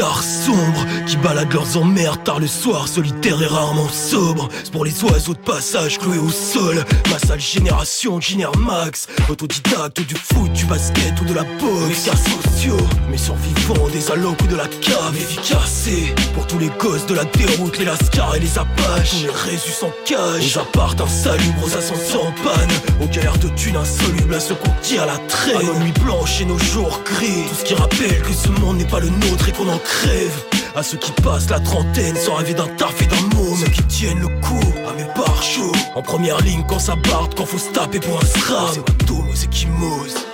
C'est baladent leurs emmerdes tard le soir, solitaires et rarement sobres. C'est pour les oiseaux de passage cloués au sol. Ma sale génération génère max. Autodidacte du foot, du basket ou de la boxe. Mes cas sociaux, mes survivants des allocs ou de la cave efficacés. Pour tous les gosses de la déroute, les lascars et les apaches. Tous les résus en cage. Aux apparts insalubres, aux ascenseurs en panne. Aux galères de thunes insolubles à ceux qu'on tire à la traîne. À nos nuits blanches et nos jours gris. Tout ce qui rappelle que ce monde n'est pas le nôtre et qu'on en crève. À ceux qui passent la trentaine sans rêver d'un taf et d'un môme. Ceux qui tiennent le coup à mes chauds. En première ligne quand ça barde, quand faut se taper pour un SRAM. C'est Matomo, c'est Kimose. Au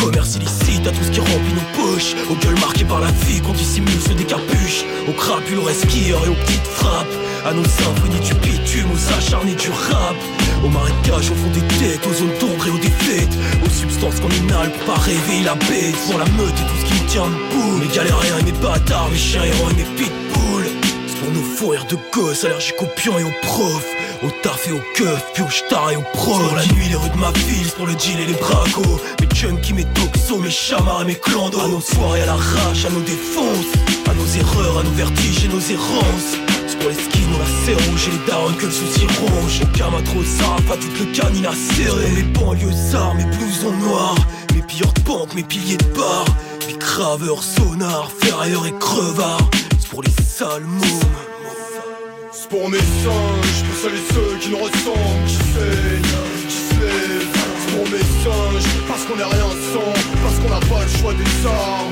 commerce illicite, à tout ce qui remplit nos poches. Aux gueules marquées par la vie qu'on dissimule sous des capuches. Aux crapules, aux resquilleurs et aux petites frappes. À nos symphonies du bitume, aux acharnés du rap. Au marécage, au fond des têtes, aux zones d'ombre et aux défaites. Aux substances qu'on pour pas réveiller la bête. Pour la meute et tout ce qui nous tient debout. Mes galériens et mes bâtards, mes chiens errants et mes pitbulls. C'est pour nos fous rires de gosses allergiques aux pions et aux profs. Au taf et au keuf, puis au star et au pro. Pour la nuit, les rues de ma ville, c'est pour le deal et les bracos. Mes junkies, mes toxos, mes chamards et mes clandos. À nos soirées à l'arrache, à nos défonces. À nos erreurs, à nos vertiges et nos errances. C'est pour les skins, la serre rouge et les darons que le souci ronge. Au gamin trop sap, à toute le canine à serrer. Mes banlieusards, mes blousons noirs. Mes pilleurs de banque, mes piliers de bar. Mes graveurs, sonars, ferrailleurs et crevards. C'est pour les sales mômes. Pour mes singes, pour celles et ceux qui nous ressemblent, qui saignent, qui se lèvent. Pour mes singes, parce qu'on est rien sans, parce qu'on n'a pas le choix des armes.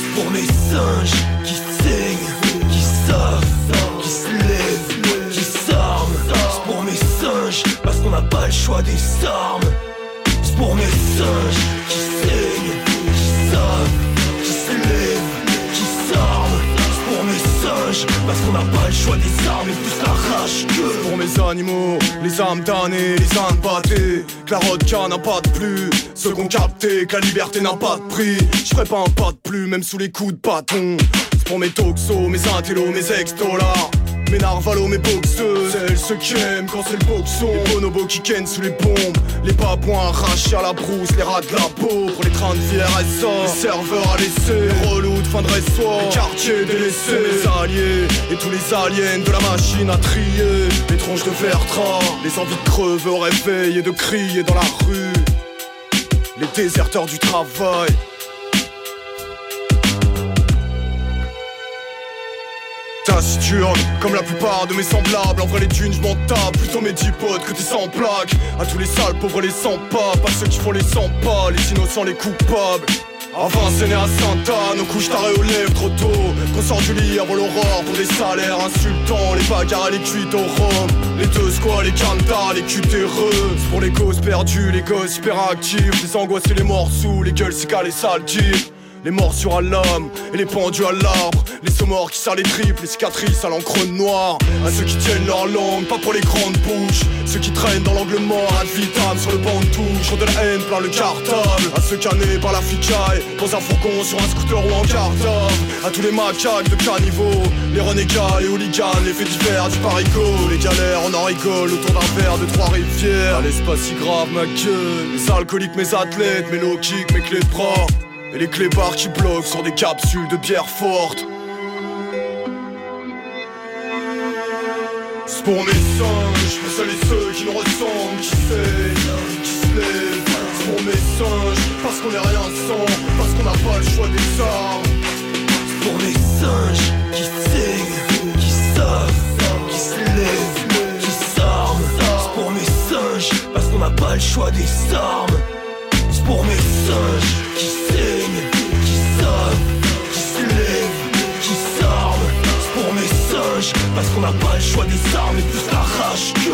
C'est pour mes singes qui saignent, qui savent, qui se lèvent, qui s'arment. C'est pour mes singes parce qu'on n'a pas le choix des armes. C'est pour mes singes qui saignent, parce qu'on n'a pas le choix des armes et plus la rage que. Pour mes animaux, les âmes damnées, les âmes battés, que la rodka n'a pas de plus. Qu'on capté, que la liberté n'a pas de prix. Je ferai pas un pas de plus, même sous les coups de bâton. Pour mes toxos, mes intellos, mes ex-dollars. Mes narvalos, mes boxeuses. Celles ceux qui aiment quand c'est le boxon. Les bonobos qui kennent sous les bombes. Les babouins arrachés à la brousse Les rats de la peau pour les trains de vie Les serveurs à laisser Les relous de fin de resto Les quartiers délaissés. Les alliés et tous les aliens de la machine à trier. Les tronches de Vertra. Les envies de crever au réveil et de crier dans la rue. Les déserteurs du travail Comme la plupart de mes semblables. En vrai les thunes je m'en tape. Plutôt mes dix potes que tes sans plaques À tous les sales pauvres les sans pas Pas ceux qui font les sans pas Les innocents les coupables. Enfin c'est né à Santa, nos couches tarées aux lèvres trop tôt. Qu'on sort du lit avant l'aurore pour des salaires insultants. Les bagarres les cuites au rhum Les deux squats, les cantas, les cutéreux pour les gosses perdus, les gosses hyperactifs. Les angoisses et les sous, les gueules c'est les sales types les morsures à l'âme et les pendus à l'arbre. Les saumors qui serrent les tripes, les cicatrices à l'encre noire. À ceux qui tiennent leur langue, pas pour les grandes bouches. Ceux qui traînent dans l'angle mort, ad vitam sur le banc de touche. De la haine plein le cartable. À ceux canés par la flicaille Dans un fourgon sur un scooter ou en cartable. À tous les macaques de caniveau Les renégats, les hooligans, les faits divers du parigot. Les galères, on en rigole autour d'un verre de trois rivières c'est pas si grave ma gueule. Les alcooliques, mes athlètes, mes kicks, mes clés de bras et les clébards qui bloquent sur des capsules de bière forte. C'est pour mes singes, pour celles et ceux qui nous ressemblent, qui saignent, qui se lèvent. C'est pour mes singes, parce qu'on est rien sans, parce qu'on n'a pas le choix des armes. C'est pour mes singes, qui saignent, qui savent, qui se lèvent, qui s'arment. C'est pour mes singes, parce qu'on n'a pas le choix des armes. C'est pour mes singes, qui parce qu'on n'a pas le choix des armes et plus la rage que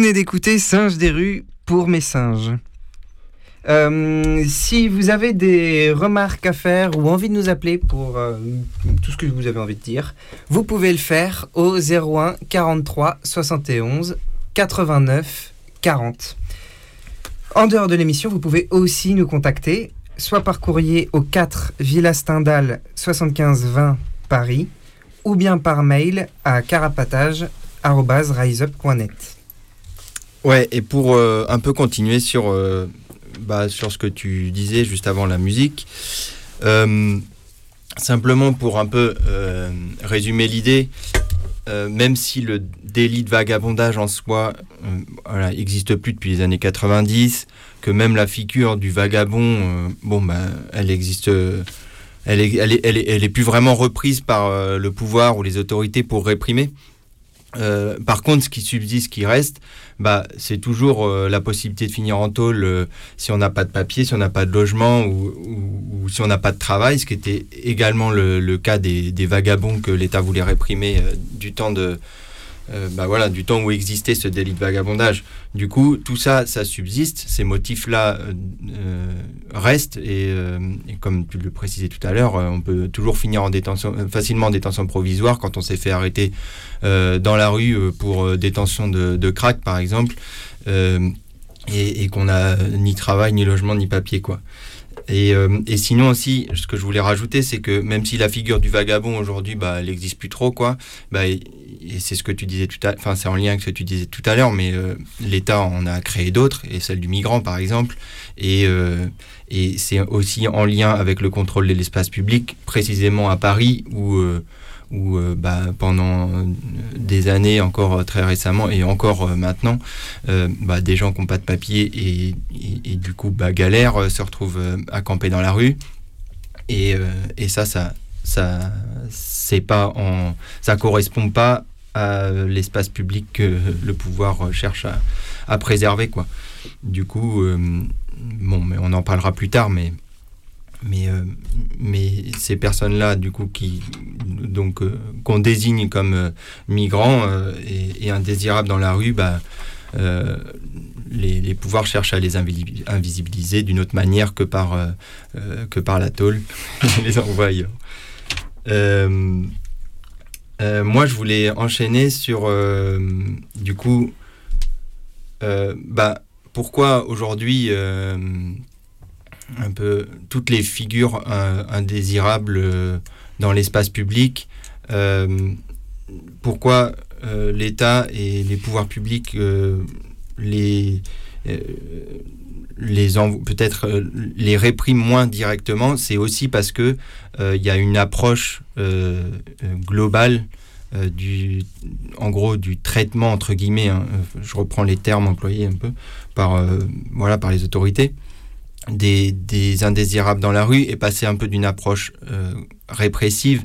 venez d'écouter Singe des rues pour mes singes. Euh, si vous avez des remarques à faire ou envie de nous appeler pour euh, tout ce que vous avez envie de dire, vous pouvez le faire au 01 43 71 89 40. En dehors de l'émission, vous pouvez aussi nous contacter, soit par courrier au 4 Villa Stendhal 75 20 Paris, ou bien par mail à carapatage.riseup.net. Ouais, et pour euh, un peu continuer sur, euh, bah, sur ce que tu disais juste avant la musique, euh, simplement pour un peu résumer l'idée, même si le délit de vagabondage en soi euh, voilà, existe plus depuis les années 90, que même la figure du vagabond, bon, bah, elle existe. elle elle, est, elle, est, elle est plus vraiment reprise par le pouvoir ou les autorités pour réprimer. Euh, par contre, ce qui subsiste, ce qui reste, bah, c'est toujours euh, la possibilité de finir en tôle euh, si on n'a pas de papier, si on n'a pas de logement ou, si on n'a pas de travail, ce qui était également le, cas des, vagabonds que l'État voulait réprimer du temps de euh, bah voilà, du temps où existait ce délit de vagabondage. Du coup, tout ça, ça subsiste, ces motifs-là euh, euh, restent, et, comme tu le précisais tout à l'heure, on peut toujours finir en détention, facilement en détention provisoire quand on s'est fait arrêter dans la rue pour détention de, de crack, par exemple, et, et qu'on n'a ni travail, ni logement, ni papier, quoi. Et, euh, et sinon aussi, ce que je voulais rajouter, c'est que même si la figure du vagabond aujourd'hui, bah, elle n'existe plus trop, quoi, bah, et, c'est ce que tu disais tout à enfin, c'est en lien avec ce que tu disais tout à l'heure, mais euh, l'État en a créé d'autres, et celle du migrant, par exemple, et, euh, et c'est aussi en lien avec le contrôle de l'espace public, précisément à Paris, où, où euh, bah, pendant euh, des années, encore euh, très récemment, et encore maintenant, bah, des gens qui n'ont pas de papier et, du coup bah, galèrent, se retrouvent à camper dans la rue. Et, ça, ça, ça, c'est pas ça correspond pas à l'espace public que le pouvoir cherche à, à préserver, quoi. Du coup, bon, mais on en parlera plus tard, mais mais, euh, mais ces personnes-là, du coup, qui donc euh, qu'on désigne comme euh, migrants et, indésirables dans la rue, bah, les, les pouvoirs cherchent à les invisi- invisibiliser d'une autre manière que par, que par la tôle, les euh, moi, je voulais enchaîner sur, du coup, bah, pourquoi aujourd'hui un peu toutes les figures euh, indésirables euh, dans l'espace public, euh, pourquoi l'État et les pouvoirs publics les, les peut-être les répriment moins directement, c'est aussi parce que il y a une approche globale du, en gros, du traitement entre guillemets. Hein, je reprends les termes employés un peu par voilà par les autorités des, des, indésirables dans la rue et passer un peu d'une approche répressive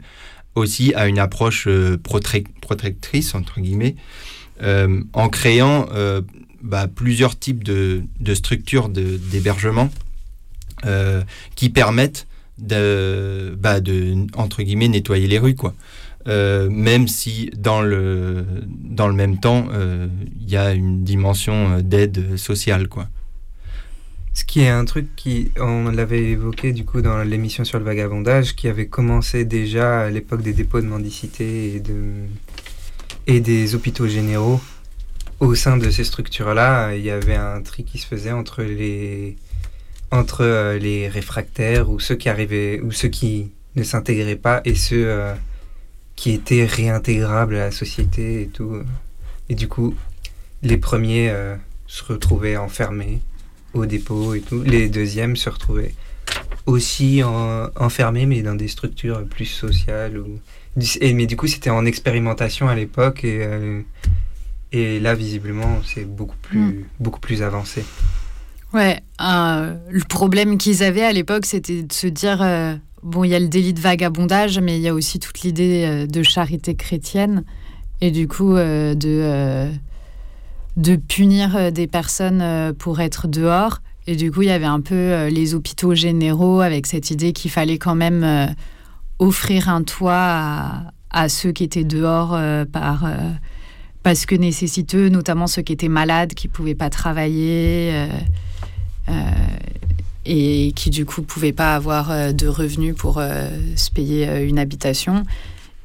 aussi à une approche protectrice entre guillemets euh, en créant euh, bah, plusieurs types de, structures d'hébergement euh, qui permettent de, bah, de, entre guillemets, nettoyer les rues, quoi. même si dans le, dans le même temps, il y a une dimension d'aide sociale, quoi. Ce qui est un truc qui, on l'avait évoqué du coup dans l'émission sur le vagabondage, qui avait commencé déjà à l'époque des dépôts de mendicité et de, et des hôpitaux généraux, au sein de ces structures-là, il y avait un tri qui se faisait entre les, entre euh, les réfractaires ou ceux qui arrivaient ou ceux qui ne s'intégraient pas et ceux euh, qui étaient réintégrables à la société et tout. Et du coup, les premiers euh, se retrouvaient enfermés au dépôt et tout. Les deuxièmes se retrouvaient aussi enfermés mais dans des structures plus sociales ou mais du coup, c'était en expérimentation à l'époque et, euh, et là, visiblement, c'est beaucoup plus, mm. beaucoup plus avancé. Ouais, le problème qu'ils avaient à l'époque, c'était de se dire euh, bon, il y a le délit de vagabondage, mais il y a aussi toute l'idée euh, de charité chrétienne et du coup de, de punir des personnes pour être dehors. Et du coup, il y avait un peu les hôpitaux généraux avec cette idée qu'il fallait quand même offrir un toit à, ceux qui étaient dehors euh, par, euh, parce que nécessiteux, notamment ceux qui étaient malades, qui ne pouvaient pas travailler euh, et qui du coup ne pouvaient pas avoir de revenus pour se payer une habitation.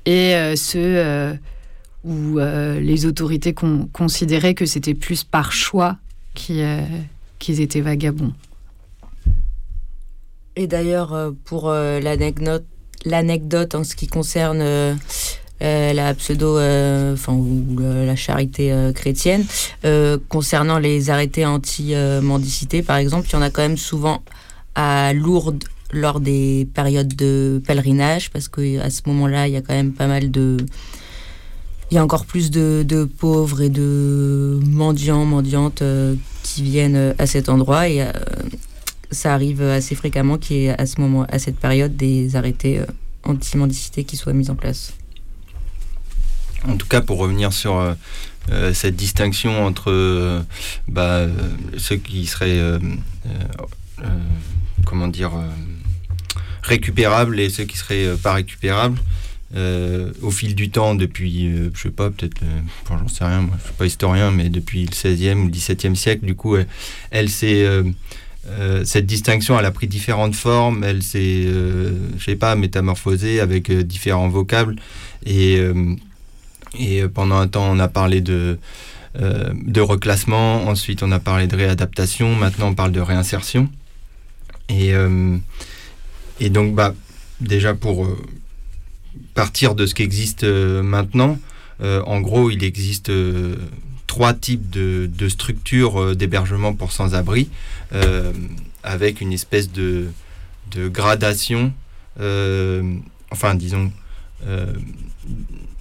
Et ceux où les autorités considéraient que c'était plus par choix qu'ils étaient vagabonds. Et d'ailleurs, pour l'anecdote, l'anecdote en ce qui concerne euh, euh, la pseudo, euh, enfin la charité chrétienne, concernant les arrêtés anti-mendicité, par exemple, il y en a quand même souvent à Lourdes lors des périodes de pèlerinage, parce qu'à ce moment-là, il y a quand même pas mal de il y a encore plus de, pauvres et de mendiants, mendiantes qui viennent à cet endroit. Et ça arrive assez fréquemment qu'il y ait à ce moment, à cette période, des arrêtés euh, anti-mendicité qui soient mis en place. En tout cas, pour revenir sur euh, euh, cette distinction entre bah, ceux qui seraient, comment dire, récupérables et ceux qui seraient pas récupérables, au fil du temps, depuis, je sais pas, peut-être, j'en sais rien, moi, je suis pas historien, mais depuis le 16e ou le 17e siècle, du coup, elle s'est euh, cette distinction, elle a pris différentes formes, elle s'est, euh, je sais pas, métamorphosée avec euh, différents vocables. Et, et pendant un temps, on a parlé de, de reclassement, ensuite on a parlé de réadaptation, maintenant on parle de réinsertion. Et, et donc, bah, déjà pour partir de ce qui existe maintenant, en gros, il existe trois types de, structures d'hébergement pour sans-abri. Euh, avec une espèce de, gradation, euh, enfin disons, euh,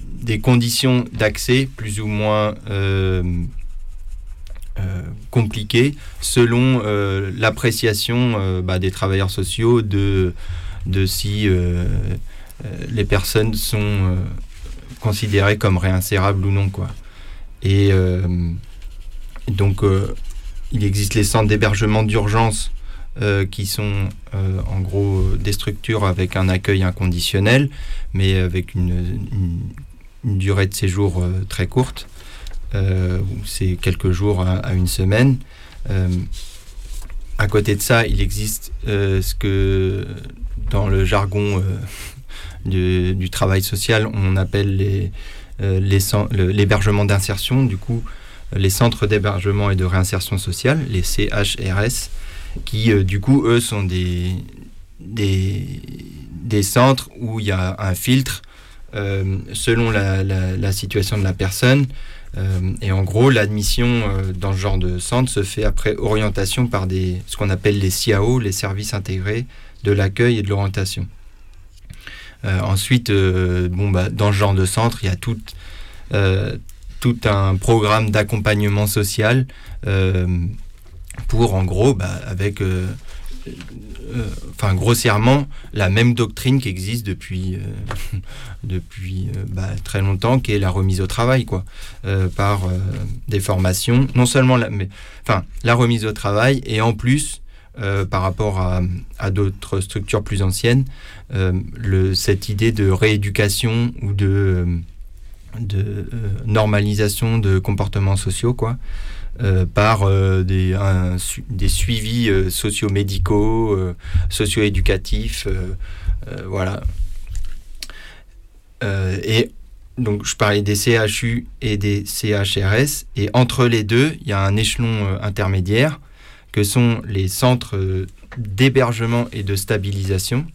des conditions d'accès plus ou moins compliquées selon l'appréciation bah, des travailleurs sociaux de, de si les personnes sont considérées comme réinsérables ou non. Et donc, il existe les centres d'hébergement d'urgence euh, qui sont euh, en gros des structures avec un accueil inconditionnel, mais avec une, durée de séjour euh, très courte. c'est quelques jours à, une semaine. à côté de ça, il existe ce que dans le jargon du, travail social, on appelle l'hébergement d'insertion. Du coup, les centres d'hébergement et de réinsertion sociale, les CHRS, qui euh, du coup, eux, sont des, centres où il y a un filtre euh, selon la, situation de la personne. Euh, et en gros, l'admission euh, dans ce genre de centre se fait après orientation par des, ce qu'on appelle les CIAO, les services intégrés de l'accueil et de l'orientation. Euh, ensuite, euh, bon, bah, dans ce genre de centre, il y a tout, euh, tout un programme d'accompagnement social pour, en gros, bah, avec, enfin, grossièrement, la même doctrine qui existe depuis, depuis bah, très longtemps, qui est la remise au travail, quoi, par des formations, non seulement la, mais, enfin, la remise au travail, et en plus, euh, par rapport à, d'autres structures plus anciennes, euh, cette idée de rééducation ou de, euh, normalisation de comportements sociaux, quoi, par des, suivis socio-médicaux, socio-éducatifs, voilà. Et donc, je parlais des CHU et des CHRS, et entre les deux, il y a un échelon intermédiaire sont les centres euh, d'hébergement et de stabilisation,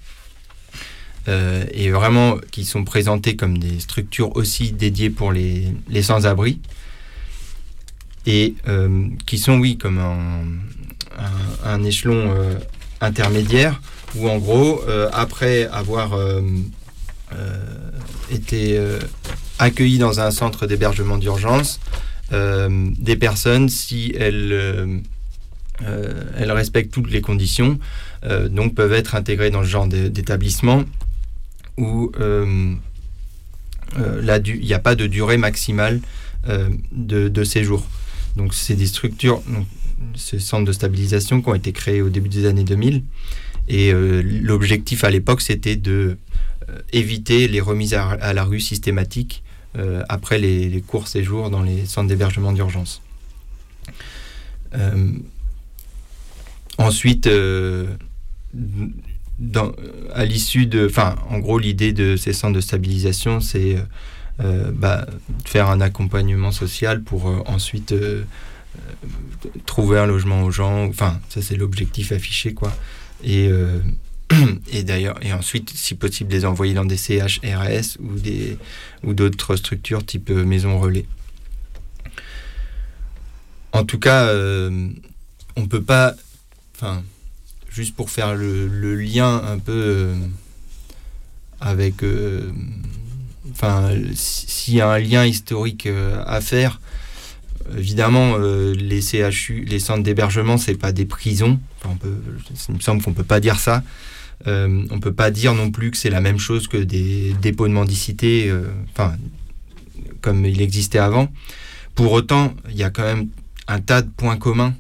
euh, et vraiment qui sont présentés comme des structures aussi dédiées pour les, sans-abri, et euh, qui sont, oui, comme un, échelon intermédiaire, où en gros, après avoir été accueillis dans un centre d'hébergement d'urgence, des personnes, si elles, elles respectent toutes les conditions, euh, donc peuvent être intégrées dans ce genre d'é- d'établissement où euh, euh, il n'y a pas de durée maximale euh, de, séjour. Donc c'est des structures, ces centres de stabilisation qui ont été créés au début des années 2000. Et euh, l'objectif à l'époque, c'était de euh, éviter les remises à, la rue systématiques euh, après les courts séjours dans les centres d'hébergement d'urgence. Ensuite, euh, à l'issue de, enfin, en gros, l'idée de ces centres de stabilisation, c'est euh, euh, bah, faire un accompagnement social pour euh, ensuite trouver un logement aux gens. Enfin, ça c'est l'objectif affiché, quoi. Et et d'ailleurs, et ensuite, si possible, les envoyer dans des CHRS ou des ou d'autres structures type maison relais. En tout cas, on peut pas, enfin, juste pour faire le, lien un peu euh, avec, euh, enfin, si- s'il y a un lien historique euh, à faire, évidemment, les CHU, les centres d'hébergement, c'est pas des prisons. On il me semble qu'on peut pas dire ça. On peut pas dire non plus que c'est la même chose que des dépôts de mendicité, comme il existait avant. Pour autant, il y a quand même un tas de points communs,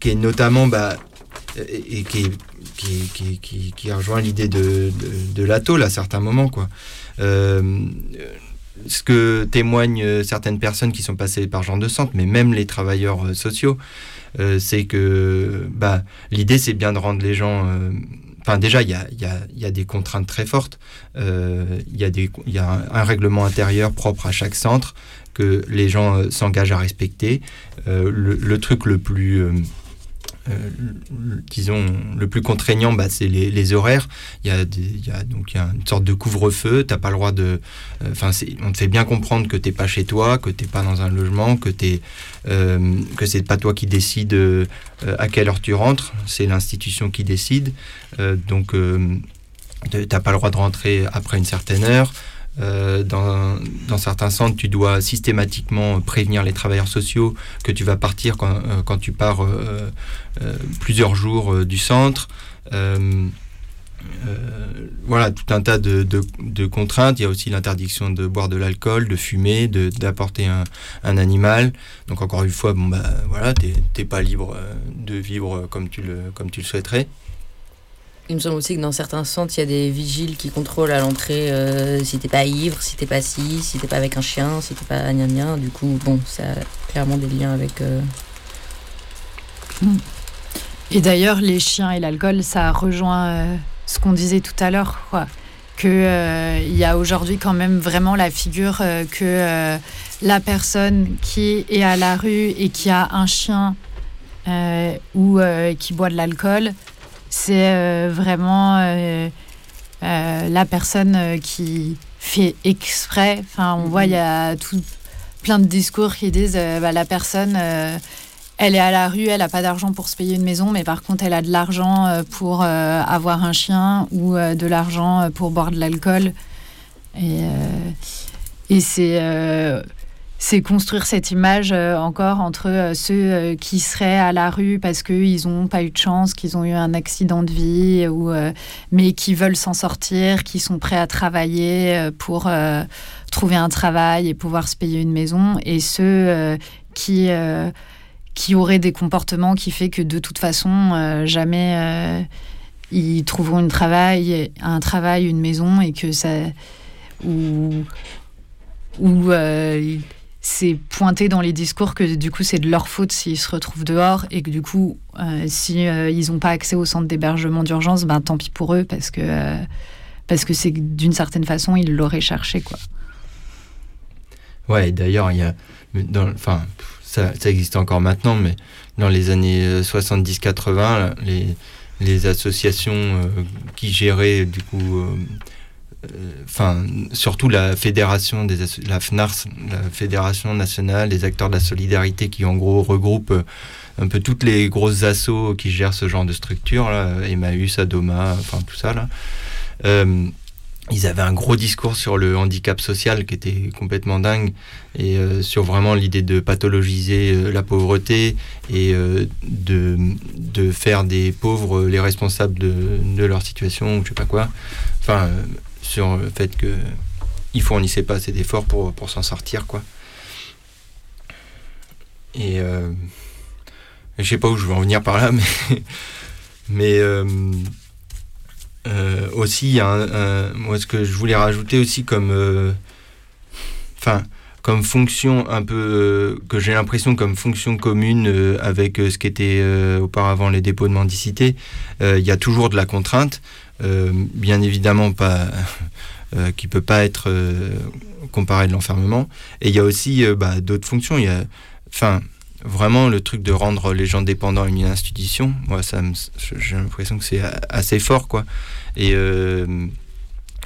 qui est notamment, bah, et, qui, qui, qui, qui, rejoint l'idée de, de, de à certains moments, quoi. Euh, ce que témoignent euh, certaines personnes qui sont passées par genre de centre, mais même les travailleurs euh, sociaux, euh, c'est que bah, l'idée c'est bien de rendre les gens. euh, Enfin, déjà, il y a, y, a, y a des contraintes très fortes. Euh, Il y a, des, il y a un règlement intérieur propre à chaque centre que les gens euh, s'engagent à respecter. Euh, le, truc le plus. euh, disons, le plus contraignant, bah, c'est les, horaires. Il y a, il y a donc une sorte de couvre-feu. T'as pas le droit de. Enfin, on te fait bien comprendre que t'es pas chez toi, que t'es pas dans un logement, que t'es, euh, que c'est pas toi qui décide à quelle heure tu rentres. C'est l'institution qui décide. Donc, t'as pas le droit de rentrer après une certaine heure. Euh, dans, certains centres, tu dois systématiquement prévenir les travailleurs sociaux que tu vas partir quand, euh, tu pars euh, plusieurs jours du centre. Voilà, tout un tas de, contraintes. Il y a aussi l'interdiction de boire de l'alcool, de fumer, d'apporter un, un animal. Donc encore une fois, bon bah voilà, t'es t'es pas libre de vivre tu comme tu le souhaiterais. Il me semble aussi que dans certains centres, il y a des vigiles qui contrôlent à l'entrée euh, si t'es pas ivre, si t'es pas ci, si t'es pas avec un chien, si t'es pas gna gna. Du coup, bon, ça a clairement des liens avec. euh, Et d'ailleurs, les chiens et l'alcool, ça rejoint euh, ce qu'on disait tout à l'heure, quoi. Que euh, il y a aujourd'hui quand même vraiment la figure que la personne qui est à la rue et qui a un chien ou qui boit de l'alcool, c'est euh, vraiment euh, euh, la personne qui fait exprès. Enfin, on voit, il y a tout, plein de discours qui disent bah, la personne, elle est à la rue, elle n'a pas d'argent pour se payer une maison, mais par contre, elle a de l'argent pour avoir un chien ou de l'argent pour boire de l'alcool. Et, et c'est. C'est construire cette image euh, encore entre euh, ceux euh, qui seraient à la rue parce qu'ils n'ont pas eu de chance, qu'ils ont eu un accident de vie, ou, mais qui veulent s'en sortir, qui sont prêts à travailler pour trouver un travail et pouvoir se payer une maison, et ceux qui, qui auraient des comportements qui fait que de toute façon, jamais ils trouveront une travail, un travail, une maison, et que ça... Ou, ou c'est pointé dans les discours que du coup c'est de leur faute s'ils se retrouvent dehors et que du coup euh, si euh, ils n'ont pas accès au centre d'hébergement d'urgence ben tant pis pour eux parce que euh, parce que c'est d'une certaine façon ils l'auraient cherché quoi Ouais, d'ailleurs, il y a. Enfin, ça, ça existe encore maintenant, mais dans les années euh, 70-80, là, les, les associations euh, qui géraient, du coup. Euh, Enfin, surtout la fédération des la FNARS, la fédération nationale des acteurs de la solidarité, qui en gros regroupe euh, un peu toutes les grosses assos qui gèrent ce genre de structure, là, Emmaüs, Adoma, enfin tout ça là. Euh, ils avaient un gros discours sur le handicap social qui était complètement dingue et sur vraiment l'idée de pathologiser la pauvreté et de, de faire des pauvres les responsables de, de leur situation ou je sais pas quoi. Enfin, sur le fait que ils fournissaient pas assez d'efforts pour, pour s'en sortir quoi. Et euh, je sais pas où je veux en venir par là, mais mais euh, euh, aussi, moi, ce que je voulais rajouter aussi comme, euh, enfin, comme fonction un peu que j'ai l'impression comme fonction commune avec ce qu'étaient auparavant les dépôts de mendicité, il y a toujours de la contrainte, bien évidemment pas, euh, qui peut pas être euh, comparée de l'enfermement, et il y a aussi euh, bah, d'autres fonctions. Il y a, enfin vraiment le truc de rendre les gens dépendants à une institution, moi ça j'ai l'impression que c'est assez fort quoi. Et euh,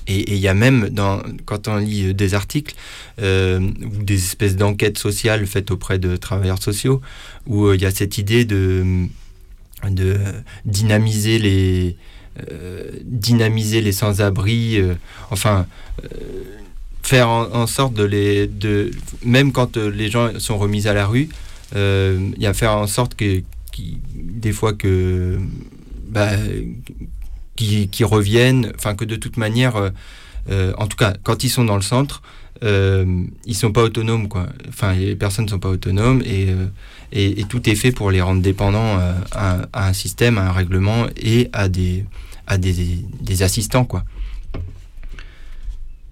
et il y a même dans quand on lit euh, des articles euh, ou des espèces d'enquêtes sociales faites auprès de travailleurs sociaux où euh, il y a cette idée de de dynamiser les euh, dynamiser les sans-abri, euh, enfin euh, faire en, sorte de les de même quand euh, les gens sont remis à la rue, euh, il y a faire en sorte que des fois que bah, qui, reviennent, enfin que de toute manière, euh, euh, en tout cas quand ils sont dans le centre, euh, ils sont pas autonomes quoi. Enfin les personnes ne sont pas autonomes et, euh, et, tout est fait pour les rendre dépendants euh, à, un système, à un règlement et à des à des, des assistants quoi.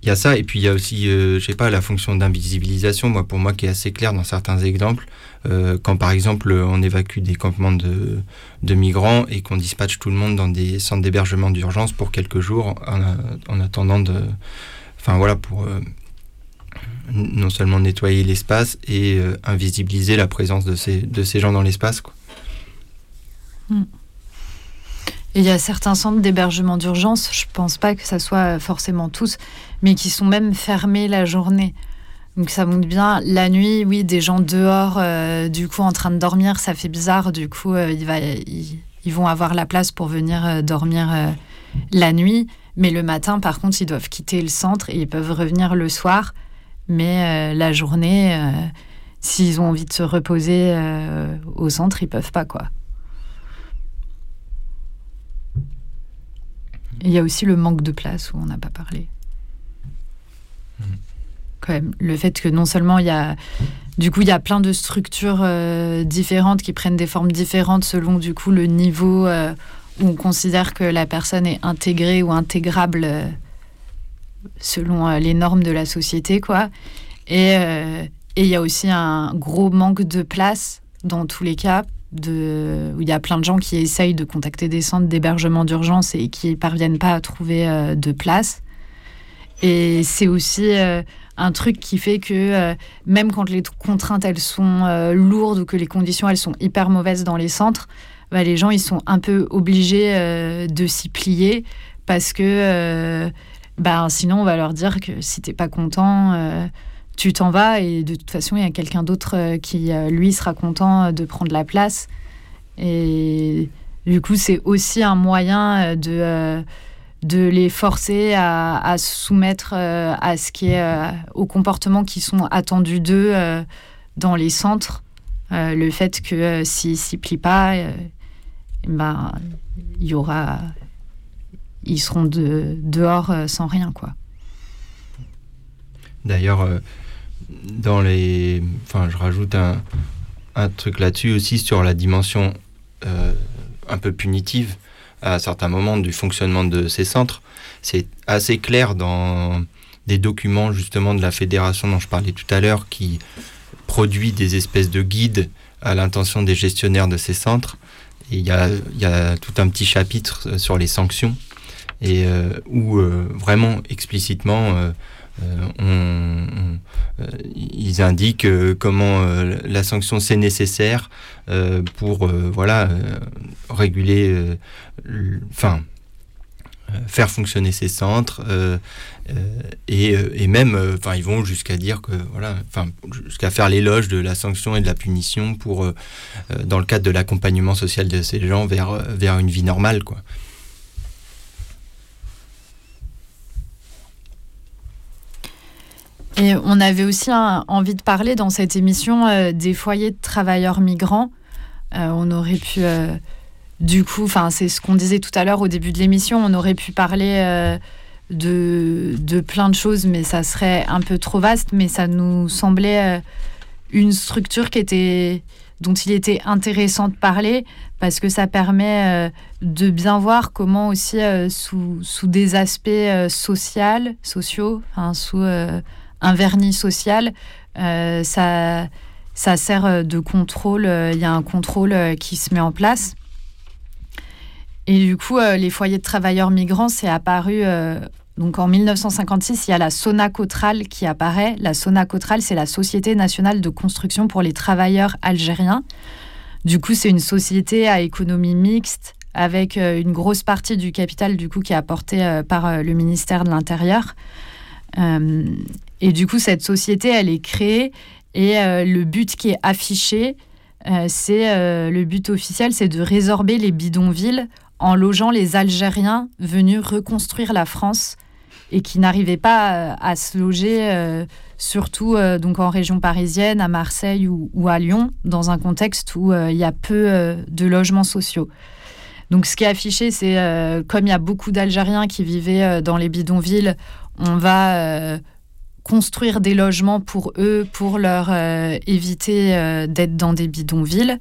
Il y a ça et puis il y a aussi, euh, je sais pas, la fonction d'invisibilisation, moi pour moi qui est assez claire dans certains exemples. Euh, quand par exemple on évacue des campements de, de migrants et qu'on dispatche tout le monde dans des centres d'hébergement d'urgence pour quelques jours en, attendant de, enfin voilà pour non seulement nettoyer l'espace et euh, invisibiliser la présence de ces de ces gens dans l'espace. Et il y a certains centres d'hébergement d'urgence, je pense pas que ça soit forcément tous, mais qui sont même fermés la journée. Donc ça montre bien la nuit, oui, des gens dehors, euh, du coup en train de dormir, ça fait bizarre. Du coup, euh, ils, vont avoir la place pour venir dormir la nuit, mais le matin, par contre, ils doivent quitter le centre et ils peuvent revenir le soir. Mais euh, la journée, euh, s'ils ont envie de se reposer euh, au centre, ils peuvent pas quoi. Il y a aussi le manque de place où on n'a pas parlé. Quand même, le fait que non seulement il y a, du coup, il y a plein de structures euh, différentes qui prennent des formes différentes selon du coup le niveau euh, où on considère que la personne est intégrée ou intégrable selon euh, les normes de la société, quoi. Et euh, et il y a aussi un gros manque de place dans tous les cas où il y a plein de gens qui essayent de contacter des centres d'hébergement d'urgence et qui parviennent pas à trouver euh, de place. Et c'est aussi un truc qui fait que même quand les contraintes elles sont lourdes ou que les conditions elles sont hyper mauvaises dans les centres, bah, les gens ils sont un peu obligés de s'y plier parce que ben, sinon, on va leur dire que si t'es pas content, euh, tu t'en vas et de toute façon, il y a quelqu'un d'autre euh, qui, euh, lui, sera content de prendre la place. Et du coup, c'est aussi un moyen de, de les forcer à, à se soumettre à ce qui est aux comportements qui sont attendus d'eux dans les centres. le fait que s'ils s'y plient pas, ben, il y aura ils seront de, dehors euh, sans rien, quoi. D'ailleurs, euh, dans les, enfin, je rajoute un, un truc là-dessus aussi sur la dimension euh, un peu punitive à certains moments du fonctionnement de ces centres. C'est assez clair dans des documents justement de la fédération dont je parlais tout à l'heure qui produit des espèces de guides à l'intention des gestionnaires de ces centres. Il y a, y a tout un petit chapitre sur les sanctions et euh, où euh, vraiment explicitement euh, ils indiquent comment la sanction c'est nécessaire pour voilà réguler enfin faire fonctionner ces centres et, même enfin ils vont jusqu'à dire que voilà enfin jusqu'à faire l'éloge de la sanction et de la punition pour dans le cadre de l'accompagnement social de ces gens vers vers une vie normale quoi Et on avait aussi envie de parler dans cette émission euh, des foyers de travailleurs migrants. Euh, on aurait pu, euh, du coup, enfin c'est ce qu'on disait tout à l'heure au début de l'émission, on aurait pu parler de, de, plein de choses, mais ça serait un peu trop vaste. Mais ça nous semblait une structure qui était, dont il était intéressant de parler parce que ça permet de bien voir comment aussi sous, sous, des aspects sociaux, sociaux, enfin, sous un vernis social, euh, ça, ça sert de contrôle. Euh, il y a un contrôle euh, qui se met en place. Et du coup, les foyers de travailleurs migrants, c'est apparu. donc en 1956, il y a la Sonacotral qui apparaît. La Sonacotral, c'est la Société nationale de construction pour les travailleurs algériens. Du coup, c'est une société à économie mixte avec une grosse partie du capital du coup qui est apporté par le ministère de l'Intérieur. Et du coup, cette société, elle est créée et euh, le but qui est affiché, euh, c'est euh, le but officiel, c'est de résorber les bidonvilles en logeant les Algériens venus reconstruire la France et qui n'arrivaient pas à se loger, surtout donc en région parisienne, à Marseille ou, à Lyon, dans un contexte où il y a peu de logements sociaux. Donc ce qui est affiché, c'est comme il y a beaucoup d'Algériens qui vivaient dans les bidonvilles, on va construire des logements pour eux, pour leur euh, éviter euh, d'être dans des bidonvilles.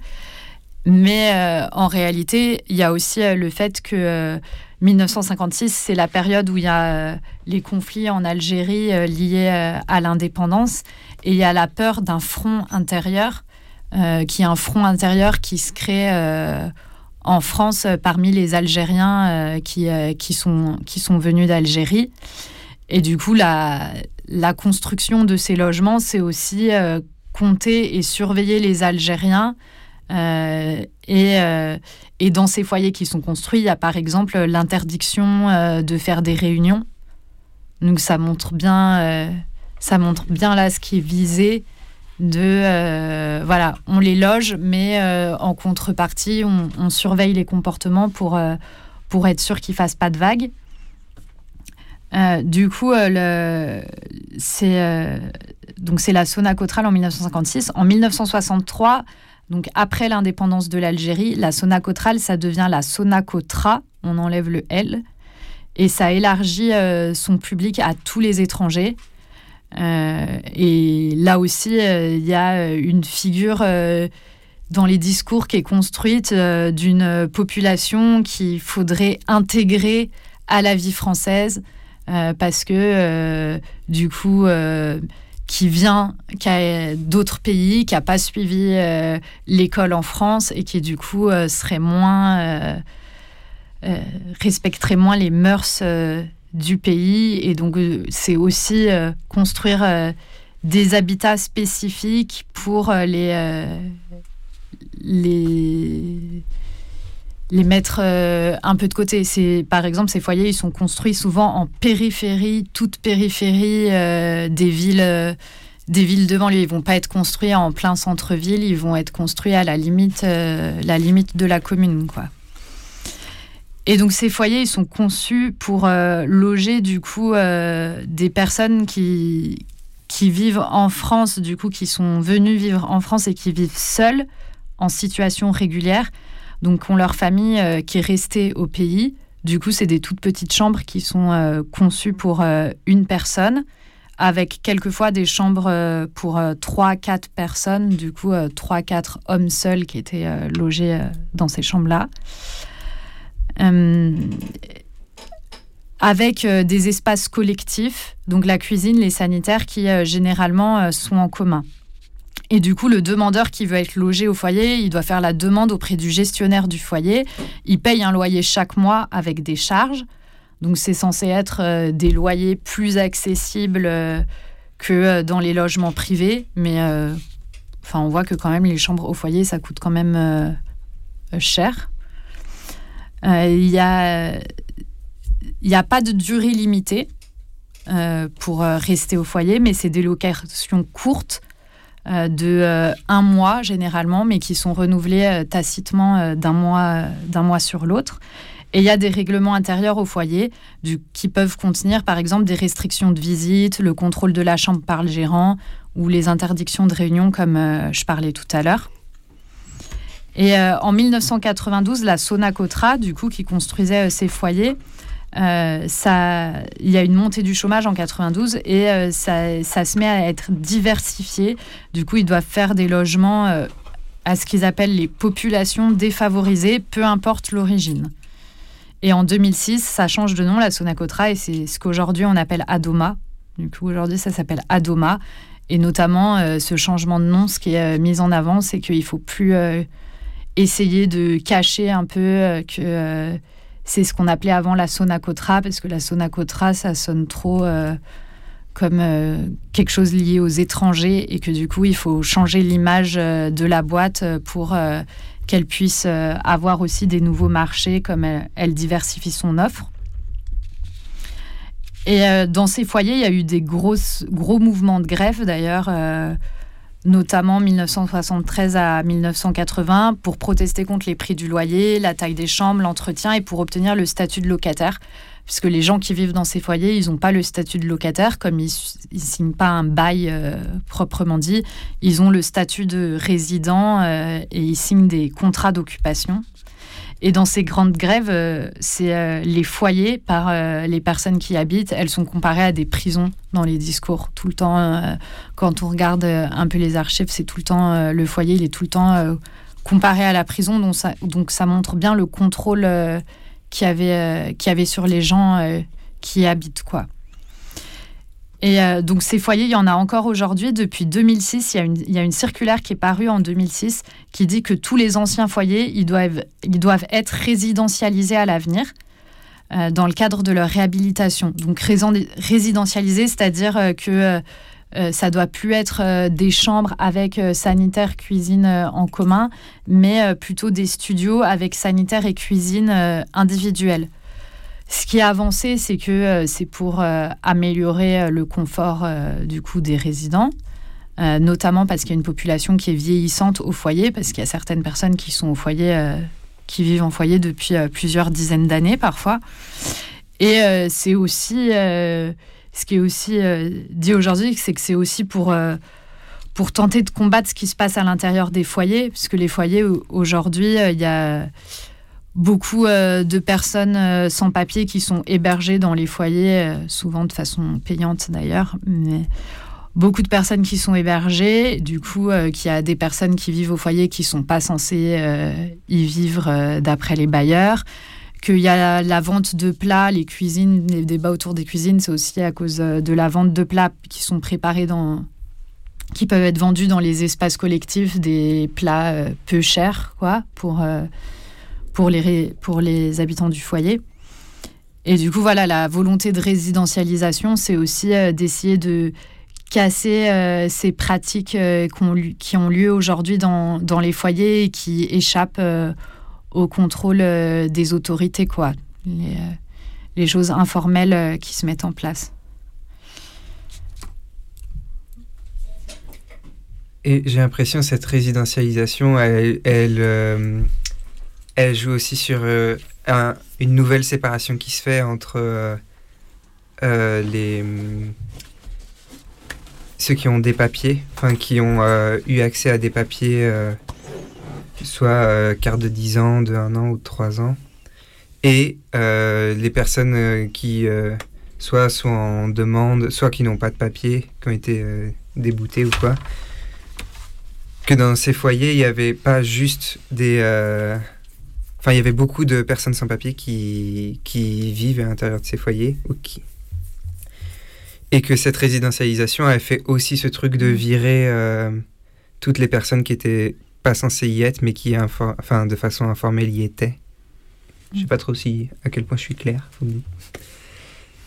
Mais euh, en réalité, il y a aussi le fait que 1956, c'est la période où il y a les conflits en Algérie liés à l'indépendance. Et il y a la peur d'un front intérieur, qui est un front intérieur qui se crée en France parmi les Algériens qui, qui, sont, qui sont venus d'Algérie. Et du coup, la, la construction de ces logements, c'est aussi euh, compter et surveiller les Algériens. Euh, et, euh, et, dans ces foyers qui sont construits, il y a par exemple l'interdiction euh, de faire des réunions. Donc ça montre bien, euh, ça montre bien là ce qui est visé. De euh, voilà, on les loge, mais en contrepartie, on, surveille les comportements pour pour être sûr qu'ils fassent pas de vagues. Euh, du coup, euh, c'est euh, donc c'est la Sonacotral en 1956. En 1963, donc après l'indépendance de l'Algérie, la Sonacotral, ça devient la Sonacotra. On enlève le L et ça élargit euh, son public à tous les étrangers. Euh, et là aussi, il y a une figure dans les discours qui est construite d'une population qu'il faudrait intégrer à la vie française. Euh, parce que euh, du coup, euh, qui vient d'autres pays, qui n'a pas suivi l'école en France et qui du coup serait moins respecterait moins les mœurs du pays et donc c'est aussi construire des habitats spécifiques pour les les les mettre un peu de côté. C'est par exemple ces foyers, ils sont construits souvent en périphérie, toute périphérie des villes des villes de banlieue. Ils vont pas être construits en plein centre-ville, ils vont être construits à la limite, euh, la limite de la commune, quoi. Et donc ces foyers, ils sont conçus pour euh, loger du coup euh, des personnes qui qui vivent en France, du coup qui sont venues vivre en France et qui vivent seules en situation régulière. Donc ont leur famille qui est restée au pays. Du coup, c'est des toutes petites chambres qui sont conçues pour une personne avec quelquefois des chambres euh, pour 3-4 euh, personnes, du coup 3-4 euh, hommes seuls qui étaient logés dans ces chambres-là. Avec des espaces collectifs, donc la cuisine, les sanitaires qui généralement sont en commun. Et du coup, le demandeur qui veut être logé au foyer, il doit faire la demande auprès du gestionnaire du foyer. Il paye un loyer chaque mois avec des charges. Donc c'est censé être euh, des loyers plus accessibles euh, que euh, dans les logements privés, mais on voit que quand même les chambres au foyer ça coûte quand même cher. Il n'y a, y a pas de durée limitée pour rester au foyer, mais c'est des locations courtes de un mois généralement, mais qui sont renouvelées tacitement d'un mois, sur l'autre. Et il y a des règlements intérieurs au foyer qui peuvent contenir, par exemple, des restrictions de visite, le contrôle de la chambre par le gérant ou les interdictions de réunion, comme euh, je parlais tout à l'heure. Et euh, en 1992, la Sonacotra, du coup, qui construisait euh, ces foyers, ça, il y a une montée du chômage en 92 et ça, ça, se met à être diversifié. Du coup, ils doivent faire des logements à ce qu'ils appellent les populations défavorisées, peu importe l'origine. Et en 2006, ça change de nom, la Sonacotra, et c'est ce qu'aujourd'hui on appelle Adoma. Du coup, aujourd'hui, ça s'appelle Adoma. Et notamment, euh, ce changement de nom, ce qui est euh, mis en avant, c'est qu'il ne faut plus euh, essayer de cacher un peu que c'est ce qu'on appelait avant la Sonacotra, parce que la Sonacotra, ça sonne trop comme quelque chose lié aux étrangers, et que du coup, il faut changer l'image de la boîte pour qu'elle puisse euh, avoir aussi des nouveaux marchés comme elle, diversifie son offre. Et euh, dans ces foyers, il y a eu des grosses, gros mouvements de grève d'ailleurs, euh, notamment 1973 à 1980, pour protester contre les prix du loyer, la taille des chambres, l'entretien et pour obtenir le statut de locataire puisque les gens qui vivent dans ces foyers, ils n'ont pas le statut de locataire, comme ils ne signent pas un bail euh, proprement dit, ils ont le statut de résident euh, et ils signent des contrats d'occupation. Et dans ces grandes grèves, euh, c'est les foyers par les personnes qui y habitent, elles sont comparées à des prisons dans les discours. Tout le temps, quand on regarde un peu les archives, c'est tout le temps, le foyer, il est tout le temps comparé à la prison, donc ça, montre bien le contrôle qui avait, euh, qui avait sur les gens euh, qui y habitent. Quoi. Et euh, donc ces foyers, il y en a encore aujourd'hui. Depuis 2006, il y, a une, circulaire qui est parue en 2006 qui dit que tous les anciens foyers, ils doivent, être résidentialisés à l'avenir dans le cadre de leur réhabilitation. Donc résidentialisés, c'est-à-dire que euh, ça doit plus être euh, des chambres avec euh, sanitaire, cuisine en commun, mais plutôt des studios avec sanitaire et cuisine individuelle. Ce qui a avancé, c'est que c'est pour améliorer le confort du coup des résidents, notamment parce qu'il y a une population qui est vieillissante au foyer, parce qu'il y a certaines personnes qui sont au foyer, qui vivent en foyer depuis plusieurs dizaines d'années parfois. Et c'est aussi ce qui est aussi euh, dit aujourd'hui, c'est que c'est aussi pour, euh, pour tenter de combattre ce qui se passe à l'intérieur des foyers, puisque les foyers, aujourd'hui, euh, il y a beaucoup de personnes sans papier qui sont hébergées dans les foyers, souvent de façon payante d'ailleurs, mais beaucoup de personnes qui sont hébergées, du coup, qu'il y a des personnes qui vivent au foyer qui sont pas censées y vivre d'après les bailleurs qu'il y a la, vente de plats, les cuisines, les débats autour des cuisines, c'est aussi à cause euh, de la vente de plats qui sont préparés dans qui peuvent être vendus dans les espaces collectifs, des plats euh, peu chers, quoi, pour, euh, pour, les, pour les habitants du foyer. Et du coup, voilà, la volonté de résidentialisation, c'est aussi d'essayer de casser ces pratiques qui ont lieu aujourd'hui dans, dans, les foyers et qui échappent au contrôle des autorités, quoi. Les, choses informelles qui se mettent en place. Et j'ai l'impression que cette résidentialisation, elle, elle joue aussi sur une nouvelle séparation qui se fait entre euh, les ceux qui ont des papiers, enfin qui ont euh, eu accès à des papiers, euh, soit carte de 10 ans, de 1 an ou de 3 ans, et les personnes qui soit sont en demande, soit qui n'ont pas de papiers, qui ont été déboutés ou quoi. Que dans ces foyers, il n'y avait pas juste des Enfin, il y avait beaucoup de personnes sans papiers qui, qui vivent à l'intérieur de ces foyers ou qui, et que cette résidentialisation a fait aussi ce truc de mm. virer euh, toutes les personnes qui étaient pas censées y être, mais qui, enfin, de façon informelle, y étaient. Je sais mm. pas trop si à quel point je suis clair.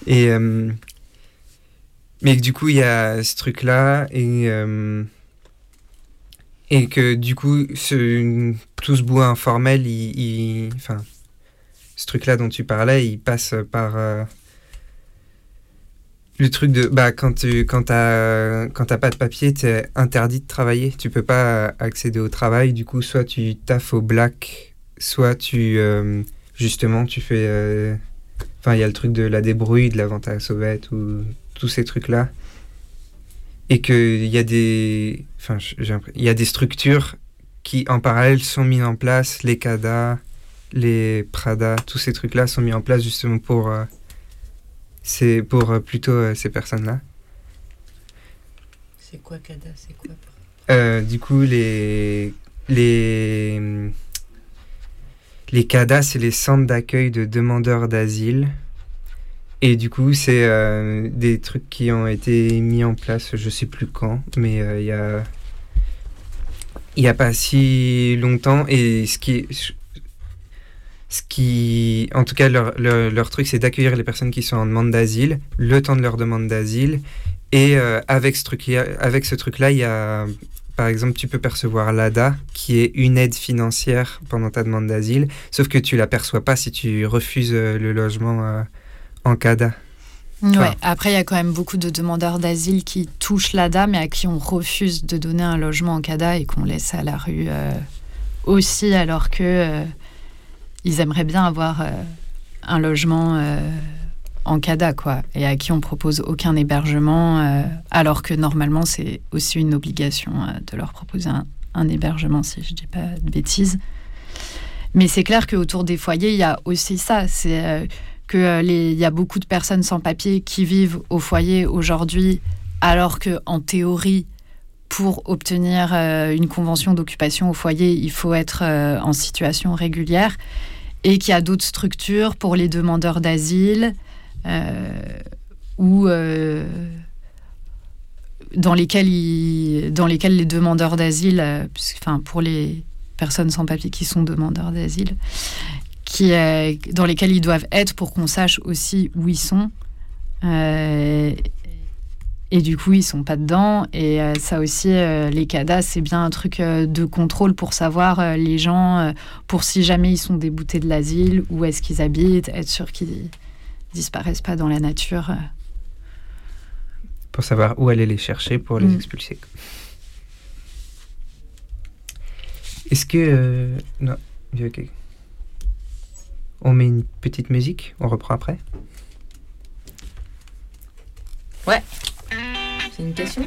Et euh, mais du coup, il y a ce truc-là et euh, et que du coup, tout ce bout informel, enfin, ce truc-là dont tu parlais, il passe par le truc de bah quand tu quand t'as quand t'as pas de papier t'es interdit de travailler. Tu peux pas accéder au travail. Du coup soit tu taffes au black soit tu euh, justement tu fais euh, enfin il y a le truc de la débrouille de la vente à la sauvette ou tous ces trucs là et que il y a des enfin il y a des structures qui en parallèle sont mises en place les CADA les Prada tous ces trucs là sont mis en place justement pour euh, c'est pour euh, plutôt euh, ces personnes-là. C'est quoi CADA C'est quoi euh, Du coup, les les les CADA, c'est les centres d'accueil de demandeurs d'asile. Et du coup, c'est des trucs qui ont été mis en place, je sais plus quand, mais il y a il n'y a pas si longtemps. Et ce qui ce qui, en tout cas, leur, leur, truc, c'est d'accueillir les personnes qui sont en demande d'asile, le temps de leur demande d'asile. Et euh, avec ce truc-là, avec ce truc-là, il y a, par exemple, tu peux percevoir l'ADA, qui est une aide financière pendant ta demande d'asile, sauf que tu la perçois pas si tu refuses euh, le logement euh, en CADA. Ouais. Après, il y a quand même beaucoup de demandeurs d'asile qui touchent l'ADA, mais à qui on refuse de donner un logement en CADA et qu'on laisse à la rue aussi, alors que ils aimeraient bien avoir euh, un logement euh, en CADA, quoi, et à qui on propose aucun hébergement, euh, alors que normalement c'est aussi une obligation de leur proposer un, hébergement, si je dis pas de bêtises. Mais c'est clair qu'autour des foyers, il y a aussi ça, c'est que il y a beaucoup de personnes sans papier qui vivent au foyer aujourd'hui, alors que en théorie, pour obtenir une convention d'occupation au foyer, il faut être en situation régulière et qu'il y a d'autres structures pour les demandeurs d'asile euh, ou euh, dans lesquelles dans lesquelles les demandeurs d'asile, euh, enfin pour les personnes sans papier qui sont demandeurs d'asile, qui dans lesquelles ils doivent être pour qu'on sache aussi où ils sont. Et du coup, ils sont pas dedans. Et euh, ça aussi, euh, les CADA, c'est bien un truc euh, de contrôle pour savoir les gens, pour si jamais ils sont déboutés de l'asile, où est-ce qu'ils habitent, être sûr qu'ils disparaissent pas dans la nature. Pour savoir où aller les chercher pour les mm. expulser. Est-ce que... non, ok. On met une petite musique, on reprend après. Ouais. Une question?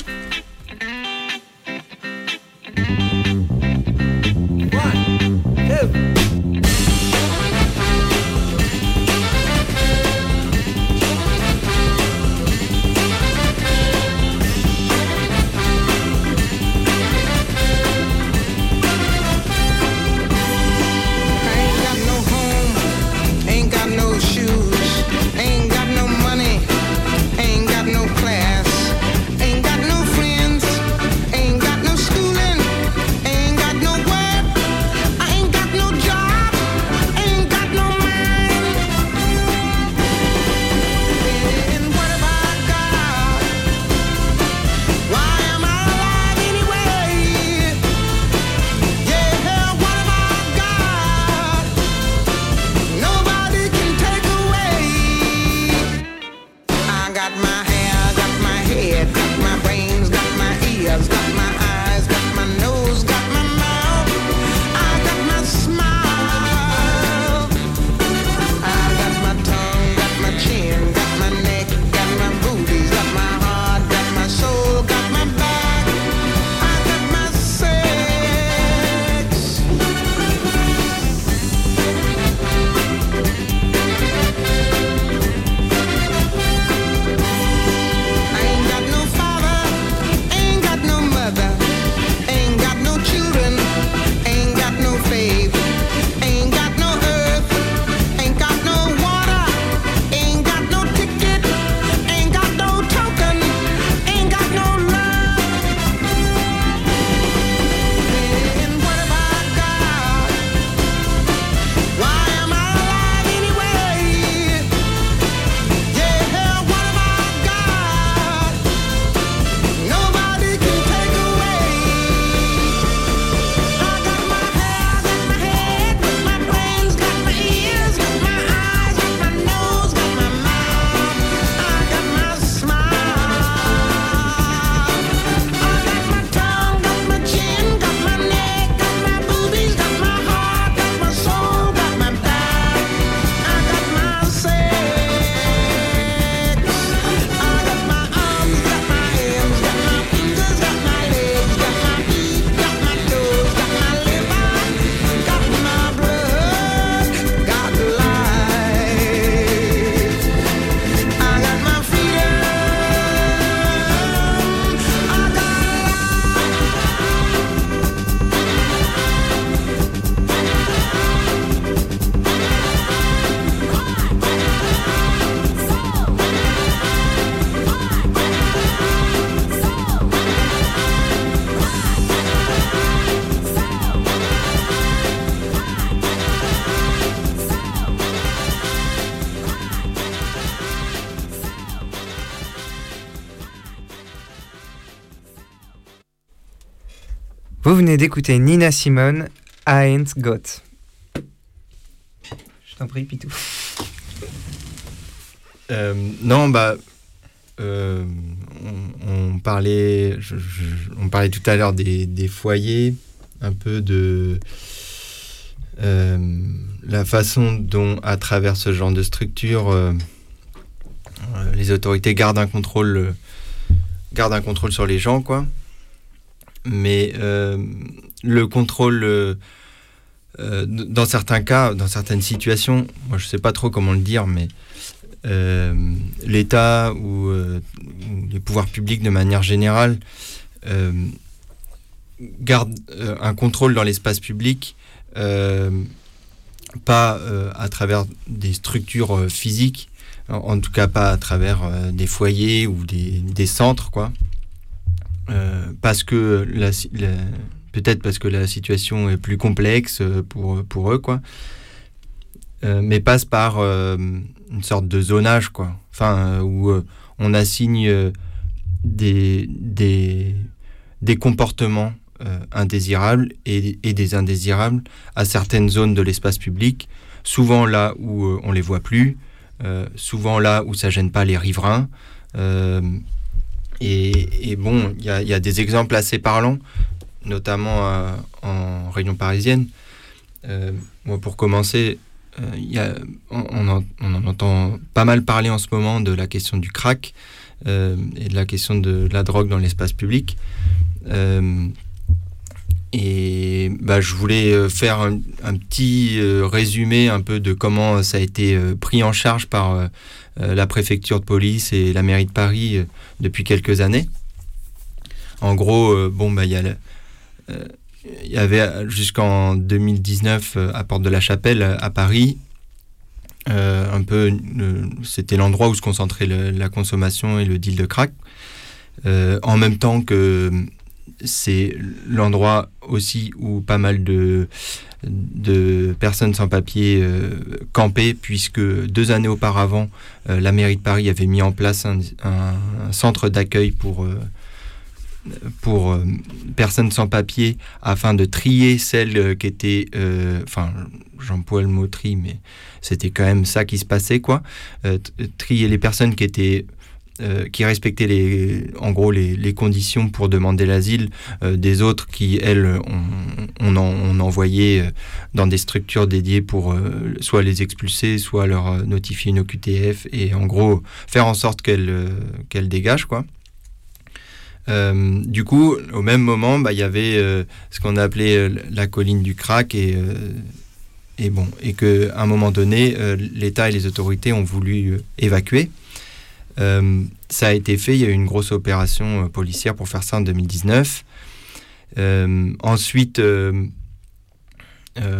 Vous venez d'écouter Nina Simone, I Ain't Got. Je t'en prie, Pitou. Euh, non, bah, euh, on, parlait, tout à l'heure des, foyers, un peu de euh, la façon dont, à travers ce genre de structure, les autorités gardent un contrôle, gardent un contrôle sur les gens, quoi. Mais euh, le contrôle, euh, euh, dans certains cas, dans certaines situations, moi je sais pas trop comment le dire, mais l'État ou, les pouvoirs publics de manière générale gardent un contrôle dans l'espace public, pas à travers des structures physiques, en, tout cas pas à travers des foyers ou des, des centres, quoi. Euh, parce que la, peut-être parce que la situation est plus complexe euh, pour, pour eux, quoi. Euh, mais passe par une sorte de zonage, quoi. Enfin, où on assigne des, des, des comportements indésirables et, et des indésirables à certaines zones de l'espace public, souvent là où on les voit plus, souvent là où ça gêne pas les riverains. Et, bon, il y a, des exemples assez parlants, notamment euh, en région parisienne. Euh, moi, pour commencer, euh, y a, on, en, entend pas mal parler en ce moment de la question du crack et de la question de la drogue dans l'espace public. Et bah, je voulais faire un, petit résumé un peu de comment ça a été pris en charge par la préfecture de police et la mairie de Paris euh, depuis quelques années. En gros, euh, bon, bah, il y euh, avait euh, jusqu'en 2019 euh, à Porte de la Chapelle à Paris euh, un peu euh, c'était l'endroit où se concentrait la consommation et le deal de crack Euh, en même temps que c'est l'endroit aussi où pas mal de de personnes sans papier euh, campaient puisque deux années auparavant euh, la mairie de Paris avait mis en place un, centre d'accueil pour euh, pour personnes sans papier afin de trier celles qui étaient, enfin, j'emploie le mot tri, mais c'était quand même ça qui se passait, quoi. Trier les personnes qui étaient, euh, qui respectaient les, en gros les, conditions pour demander l'asile, euh, des autres qui, elles, on, on, en- on envoyait euh, dans des structures dédiées pour soit les expulser, soit leur notifier une OQTF et en gros faire en sorte qu'elles dégagent, quoi. Du coup, au même moment, bah, il y avait ce qu'on appelait la colline du crack et, et bon, et que à un moment donné, l'État et les autorités ont voulu évacuer. Euh, ça a été fait. Il y a eu une grosse opération euh, policière pour faire ça en 2019. Euh, ensuite, euh,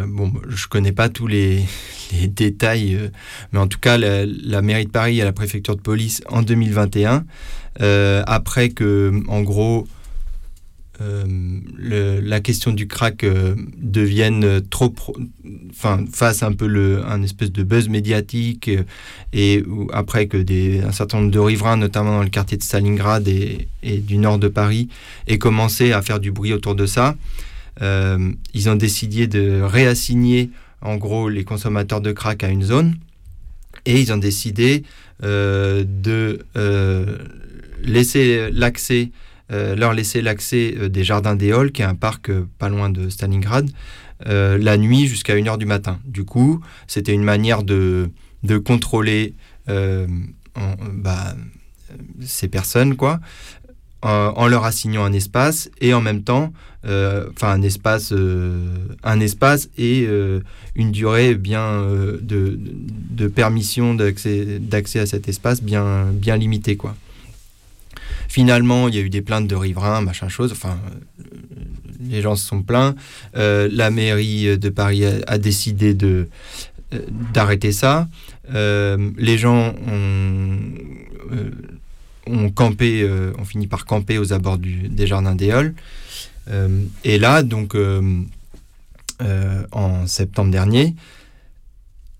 bon, je connais pas tous les, détails, mais en tout cas, la, mairie de Paris et la préfecture de police en 2021 euh, après que, en gros, euh, la question du crack euh, devienne trop, pro- enfin, fasse un peu le, un espèce de buzz médiatique, euh, et après que des, un certain nombre de riverains, notamment dans le quartier de Stalingrad et, et du nord de Paris, aient commencé à faire du bruit autour de ça, euh, ils ont décidé de réassigner, en gros, les consommateurs de crack à une zone, et ils ont décidé euh, de euh, laisser l'accès, euh, leur laisser l'accès euh, des Jardins des Halles, qui est un parc euh, pas loin de Stalingrad, euh, la nuit jusqu'à 1h du matin. Du coup, c'était une manière de, de contrôler euh, bah, euh, ces personnes, quoi, en, leur assignant un espace et en même temps, euh, un euh, un espace et euh, une durée bien euh, de, de permission d'accès d'accès à cet espace bien bien limitée, quoi. Finalement, il y a eu des plaintes de riverains, machin chose. Enfin, euh, les gens se sont plaints. Euh, la mairie de Paris a, décidé de euh, d'arrêter ça. Les gens ont, campé, ont fini par camper aux abords des jardins. Euh, et là, donc, en septembre dernier,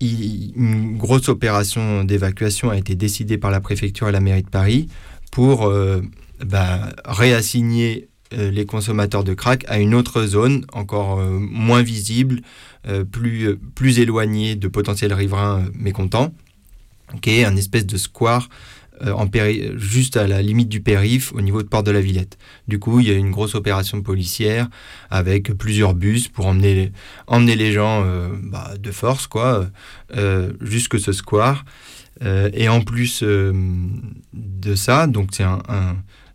une grosse opération d'évacuation a été décidée par la préfecture et la mairie de Paris pour euh, bah, réassigner euh, les consommateurs de crack à une autre zone, encore euh, moins visible, plus, plus éloignée de potentiels riverains mécontents, qui est un espèce de square juste à la limite du périph, au niveau de Porte de la Villette. Du coup, il y a une grosse opération policière avec plusieurs bus pour emmener emmener les gens bah, de force, quoi, jusque ce square. Euh, et en plus euh, de ça, donc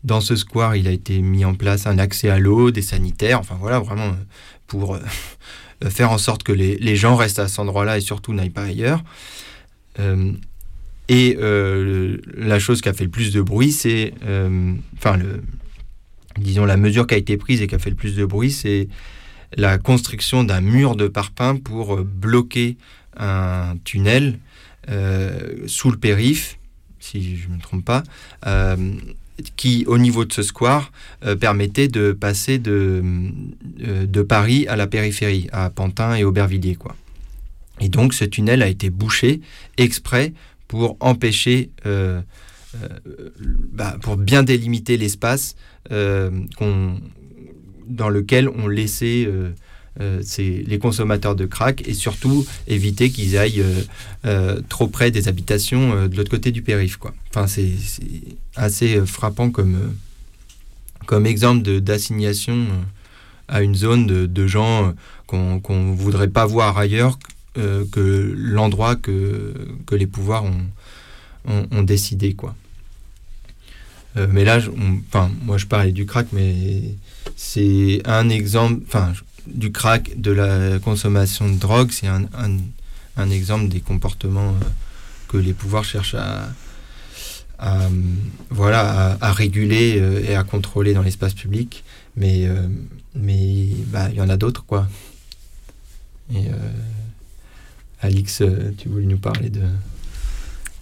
dans ce square, il a été mis en place un accès à l'eau, des sanitaires, enfin voilà, vraiment pour euh, faire en sorte que les, gens restent à cet endroit-là et surtout n'aillent pas ailleurs. Et la chose qui a fait le plus de bruit, c'est, enfin, disons la mesure qui a été prise et qui a fait le plus de bruit, c'est la construction d'un mur de parpaing pour bloquer un tunnel sous le périph, si je ne me trompe pas, euh, qui, au niveau de ce square, euh, permettait de passer de, euh, Paris à la périphérie, à Pantin et Aubervilliers. Quoi. Et donc ce tunnel a été bouché exprès pour empêcher, euh, euh, bah, pour bien délimiter l'espace euh, dans lequel on laissait euh, euh, ces- les consommateurs de crack et surtout éviter qu'ils aillent euh, euh, trop près des habitations de l'autre côté du périph. Quoi. Enfin, c'est c'est assez frappant comme, comme exemple d'assignation à une zone de, gens qu'on qu'on voudrait pas voir ailleurs que l'endroit que, que les pouvoirs ont, ont, décidé. Quoi. Mais là, je- moi je parlais du crack, mais c'est un exemple, enfin, du crack, de la consommation de drogue, c'est un, un, un exemple des comportements euh, que les pouvoirs cherchent à, à, voilà, à, à réguler euh, et à contrôler dans l'espace public. Mais euh, mais bah, il y en a d'autres, quoi. Et Alix, tu voulais nous parler de,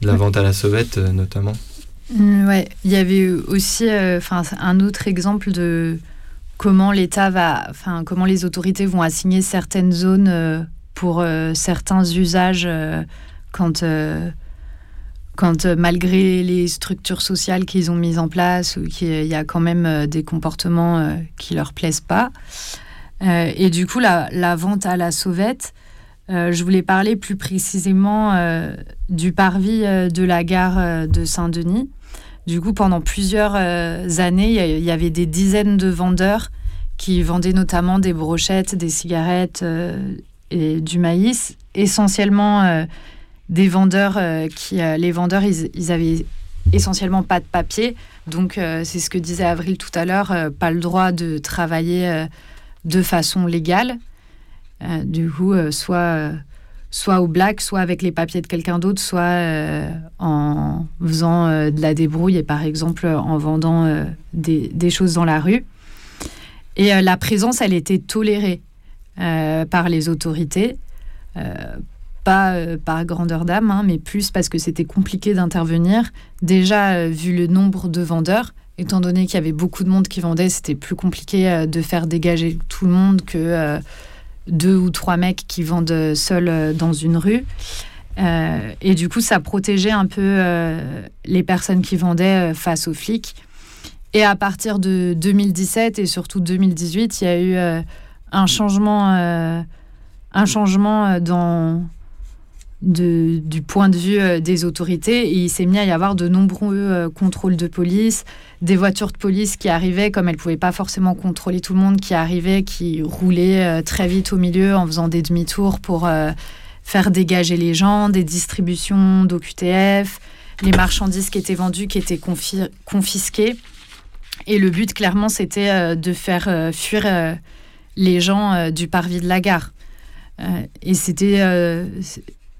de la vente à la sauvette, notamment Mm, Ouais, il y avait aussi un autre exemple de comment l'État va, enfin comment les autorités vont assigner certaines zones euh, pour euh, certains usages euh, quand, quand malgré les structures sociales qu'ils ont mises en place, qu'il y a quand même des comportements qui leur plaisent pas. Et du coup, la, la vente à la sauvette, je voulais parler plus précisément du parvis de la gare de Saint-Denis. Du coup, pendant plusieurs euh, années, il y avait des dizaines de vendeurs qui vendaient notamment des brochettes, des cigarettes euh, et du maïs. Essentiellement euh, des vendeurs qui, les vendeurs, ils, avaient essentiellement pas de papier. Donc, c'est ce que disait Avril tout à l'heure, pas le droit de travailler de façon légale. Du coup, soit, soit au black, soit avec les papiers de quelqu'un d'autre, soit euh, en faisant euh, de la débrouille et par exemple en vendant euh, des, choses dans la rue. Et la présence, elle était tolérée par les autorités. Pas par grandeur d'âme, hein, mais plus parce que c'était compliqué d'intervenir. Déjà, vu le nombre de vendeurs, étant donné qu'il y avait beaucoup de monde qui vendait, c'était plus compliqué de faire dégager tout le monde que deux ou trois mecs qui vendent seuls euh, dans une rue. Euh, et du coup, ça protégeait un peu euh, les personnes qui vendaient face aux flics. Et à partir de 2017 et surtout 2018, il y a eu un changement, un changement dans, du point de vue euh, des autorités. Il s'est mis à y avoir de nombreux euh, contrôles de police, des voitures de police qui arrivaient, comme elles ne pouvaient pas forcément contrôler tout le monde, qui arrivaient, qui roulaient euh, très vite au milieu en faisant des demi-tours pour faire dégager les gens, des distributions d'OQTF, les marchandises qui étaient vendues, qui étaient confi- confisquées. Et le but, clairement, c'était de faire fuir les gens du parvis de la gare. Et c'était,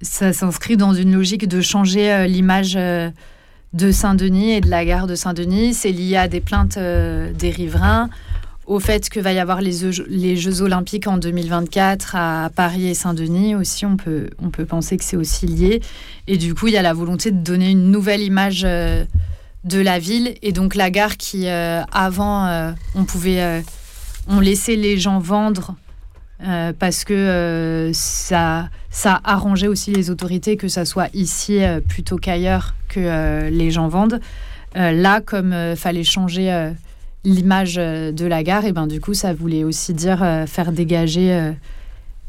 ça s'inscrit dans une logique de changer euh, l'image euh, de Saint-Denis et de la gare de Saint-Denis. C'est lié à des plaintes euh, des riverains, au fait que va y avoir les les Jeux Olympiques en 2024 à Paris et Saint-Denis aussi. On peut, on peut penser que c'est aussi lié. Et du coup, il y a la volonté de donner une nouvelle image de la ville. Et donc la gare qui, avant, on pouvait... on laissait les gens vendre euh, parce que euh, ça, ça arrangeait aussi les autorités que ça soit ici euh, plutôt qu'ailleurs que les gens vendent. Là, comme euh, fallait changer l'image de la gare, et ben du coup, ça voulait aussi dire faire dégager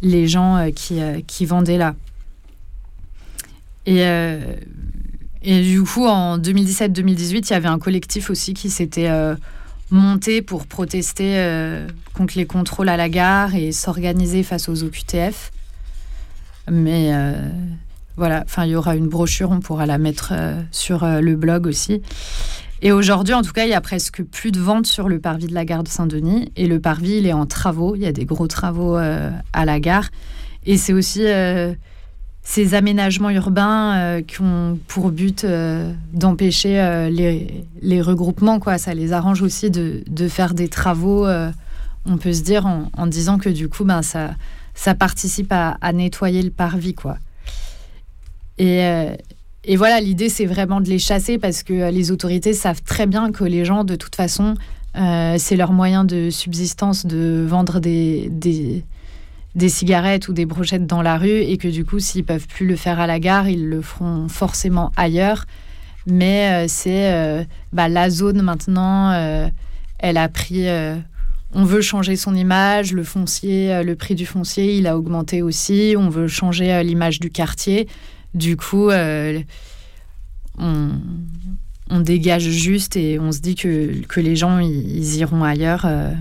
les gens qui, qui vendaient là. Et, et du coup, en 2017-2018, il y avait un collectif aussi qui s'était monté pour protester contre les contrôles à la gare et s'organiser face aux OQTF. Mais voilà, enfin, il y aura une brochure, on pourra la mettre euh, sur euh, le blog aussi. Et aujourd'hui, en tout cas, il y a presque plus de ventes sur le parvis de la gare de Saint-Denis. Et le parvis, il est en travaux. Il y a des gros travaux euh, à la gare. Et c'est aussi ces aménagements urbains qui ont pour but d'empêcher les, les, regroupements. Quoi. Ça les arrange aussi de, faire des travaux, on peut se dire, en, disant que du coup, ben, ça, ça participe à, nettoyer le parvis. Quoi. Et, euh, voilà, l'idée, c'est vraiment de les chasser parce que euh, les autorités savent très bien que les gens, de toute façon, euh, c'est leur moyen de subsistance de vendre des, des, cigarettes ou des brochettes dans la rue et que du coup, s'ils peuvent plus le faire à la gare, ils le feront forcément ailleurs. Mais c'est bah, la zone maintenant, elle a pris. on veut changer son image, le foncier, le prix du foncier, il a augmenté aussi. On veut changer l'image du quartier. Du coup, euh, on, dégage juste et on se dit que, que les gens, ils, iront ailleurs euh,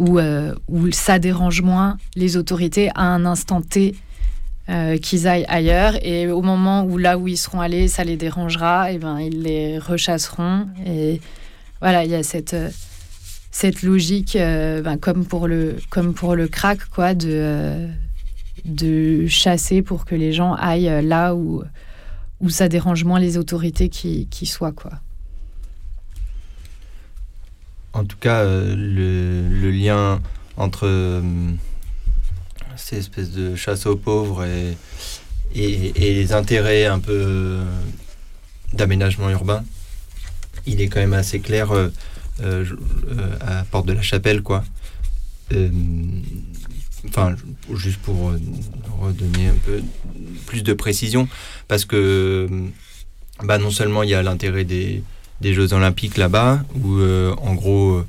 où, euh, où, ça dérange moins les autorités à un instant T qu'ils aillent ailleurs. Et au moment où là où ils seront allés, ça les dérangera, et ben, ils les rechasseront. Et voilà, il y a cette cette logique, ben, comme, pour le, comme pour le crack, quoi, de, de chasser pour que les gens aillent là où, où ça dérange moins les autorités qui, qui soient. Quoi. En tout cas, euh, le, lien entre euh, ces espèces de chasse aux pauvres et, et, les intérêts un peu euh, d'aménagement urbain, il est quand même assez clair à Porte de la Chapelle, quoi. Enfin, juste pour redonner un peu plus de précision, parce que bah, non seulement il y a l'intérêt des, des, Jeux Olympiques là-bas, où euh, en gros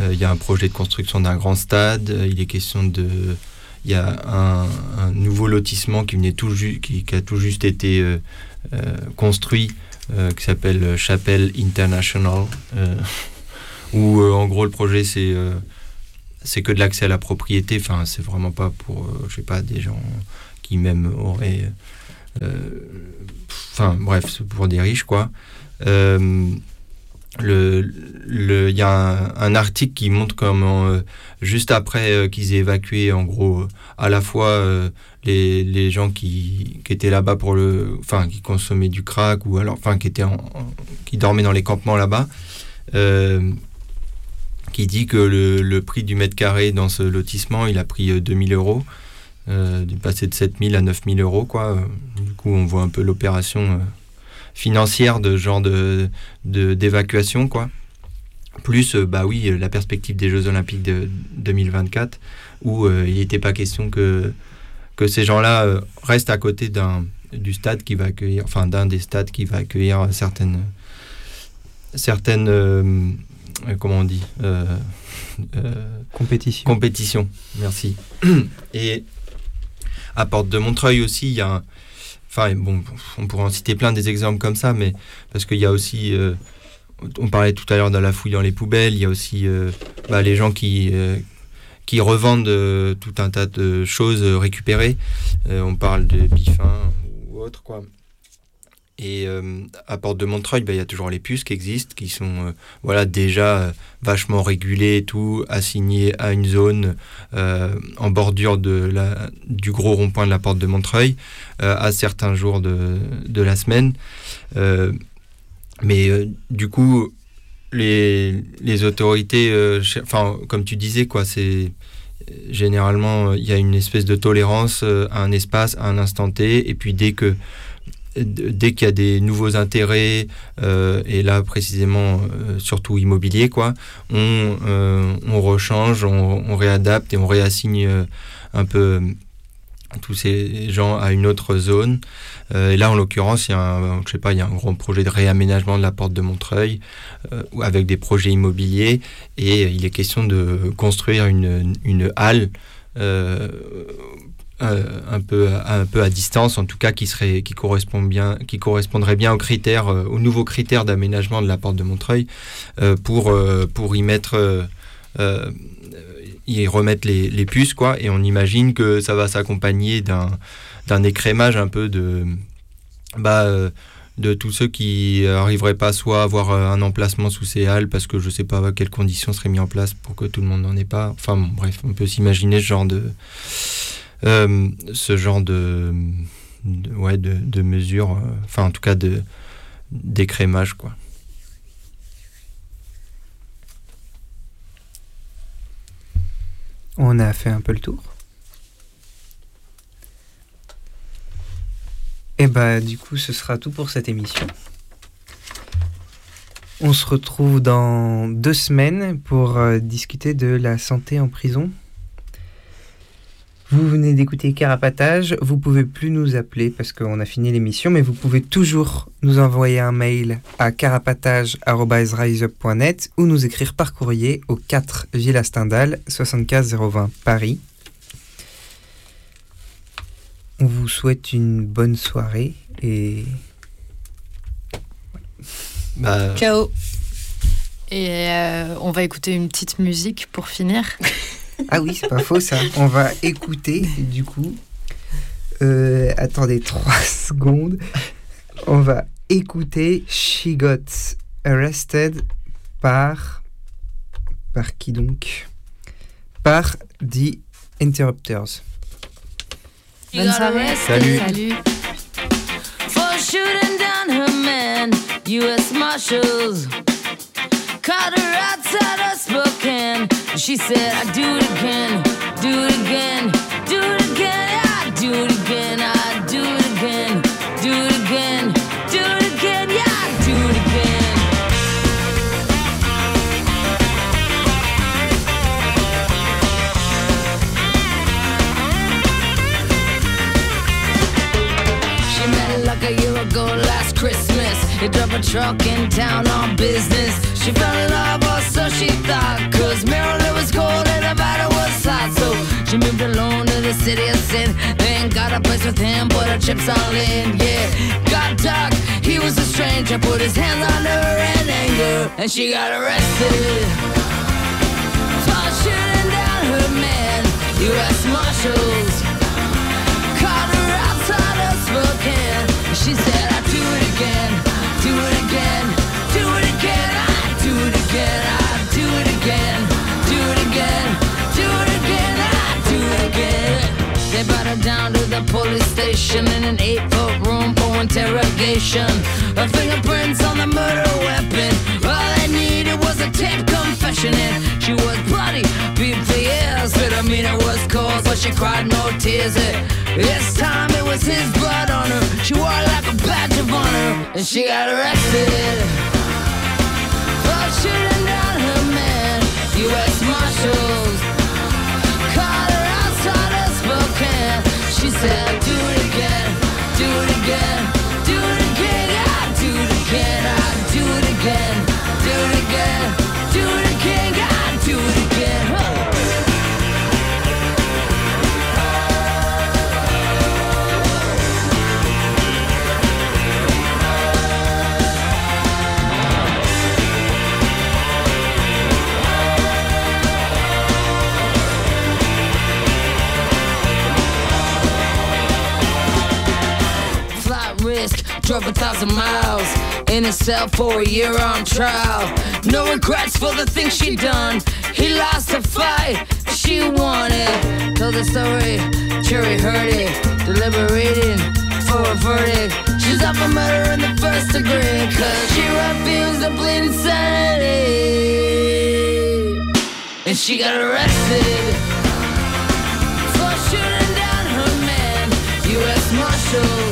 euh, il y a un projet de construction d'un grand stade, il est question de. Il y a un, nouveau lotissement qui, venait tout qui, qui, a tout juste été construit, qui s'appelle Chapelle International, où en gros le projet c'est c'est que de l'accès à la propriété. Enfin, c'est vraiment pas pour, euh, je sais pas, des gens qui même auraient. Euh, enfin, bref, c'est pour des riches, quoi. Euh, il y a un, article qui montre comment, juste après qu'ils aient évacué, en gros, à la fois les, gens qui, étaient là-bas pour le. Enfin, qui consommaient du crack, ou alors. Enfin, qui, dormaient dans les campements là-bas qui dit que le, prix du mètre carré dans ce lotissement, il a pris 2000 euh, euros, euh, du passé de 7000 à 9000 euros. Quoi. Du coup, on voit un peu l'opération euh, financière de genre de, d'évacuation. quoi. Plus, bah oui, la perspective des Jeux Olympiques de 2024, où il n'était pas question que, que ces gens-là restent à côté d'un, du stade qui va accueillir, enfin d'un des stades qui va accueillir certaines, certaines euh, comment on dit euh, euh, Compétition. Compétition, merci. Et à Porte de Montreuil aussi, il y a Enfin, bon, on pourrait en citer plein des exemples comme ça, mais parce qu'il y a aussi... on parlait tout à l'heure de la fouille dans les poubelles, il y a aussi bah, les gens qui, qui revendent tout un tas de choses récupérées. on parle de bifins ou autre, quoi. Et euh, à Porte de Montreuil, bah, il y a toujours les puces qui existent, qui sont euh, voilà, déjà euh, vachement régulées et tout, assignées à une zone en bordure de la, du gros rond-point de la Porte de Montreuil à certains jours de, de la semaine. mais du coup, les, les autorités, enfin, comme tu disais, quoi, c'est généralement, il y a une espèce de tolérance à un espace, à un instant T, et puis dès que dès qu'il y a des nouveaux intérêts, euh, et là précisément euh, surtout immobilier, quoi, on, euh, on rechange, on, réadapte et on réassigne un peu tous ces gens à une autre zone. Et là, en l'occurrence, il y a un, pas, il y a un grand projet de réaménagement de la porte de Montreuil avec des projets immobiliers et il est question de construire une, une halle. Euh, un peu un peu à distance en tout cas qui serait qui correspond bien qui correspondrait bien aux critères euh, aux nouveaux critères d'aménagement de la porte de Montreuil euh, pour euh, pour y mettre y remettre les, les puces quoi. Et on imagine que ça va s'accompagner d'un d'un écrémage un peu de bah de tous ceux qui arriveraient pas soit à avoir un emplacement sous ces halles parce que je sais pas quelles conditions seraient mises en place pour que tout le monde n'en ait pas. Enfin bon, bref on peut s'imaginer ce genre de euh, ce genre de, ouais de, mesures euh, enfin en tout cas de d'écrémage quoi On a fait un peu le tour. Et bah du coup ce sera tout pour cette émission. On se retrouve dans deux semaines pour euh, discuter de la santé en prison. Vous venez d'écouter Carapatage, vous pouvez plus nous appeler parce qu'on a fini l'émission, mais vous pouvez toujours nous envoyer un mail à carapatage.riseup.net ou nous écrire par courrier au 4 Villa Stendhal, 75020 Paris. On vous souhaite une bonne soirée et bah, Ciao. Et euh, on va écouter une petite musique pour finir. Ah oui, c'est pas faux ça. On va écouter du coup. Euh, attendez trois secondes. On va écouter She Got Arrested par. Par qui donc? Par The Interrupters. Bonne soirée. Salut. Salut. for shooting down her man. U.S. Marshals caught her outside of Spokane. She said, I do it again, do it again, do it again, I do it again, I do it again, do it again, do it again, yeah, do it again. She met like a year ago last Christmas. He drove a truck in town on business. She fell in love, or so she thought. Cause Maryland was cold and Nevada was hot. So she moved alone to the city of sin. Then got a place with him, put her chips all in. Yeah, got dark, he was a stranger. Put his hands on her in anger. And she got arrested. For shooting down her man. U.S. Marshals caught her outside of Spokane. She said, I'd do it again, I do it again, do it again, do it again, I do it again. They brought her down to the police station in an eight-foot room for interrogation. Her fingerprints on the murder weapon. All they needed was a tape confession, and she was bloody, beat for years. Vitamin was cold, but she cried no tears. This time it was his blood on her. She wore it like a badge of honor, and she got arrested Do it again, do it again, do it again, yeah, do it again, I do it drove a thousand miles in a cell for a year on trial. No regrets for the things she done. He lost a fight, she won it. Told the story, jury heard it, deliberating for a verdict. She's up for murder in the first degree, cause she refused to plead insanity. And she got arrested for shooting down her man, U.S. Marshals.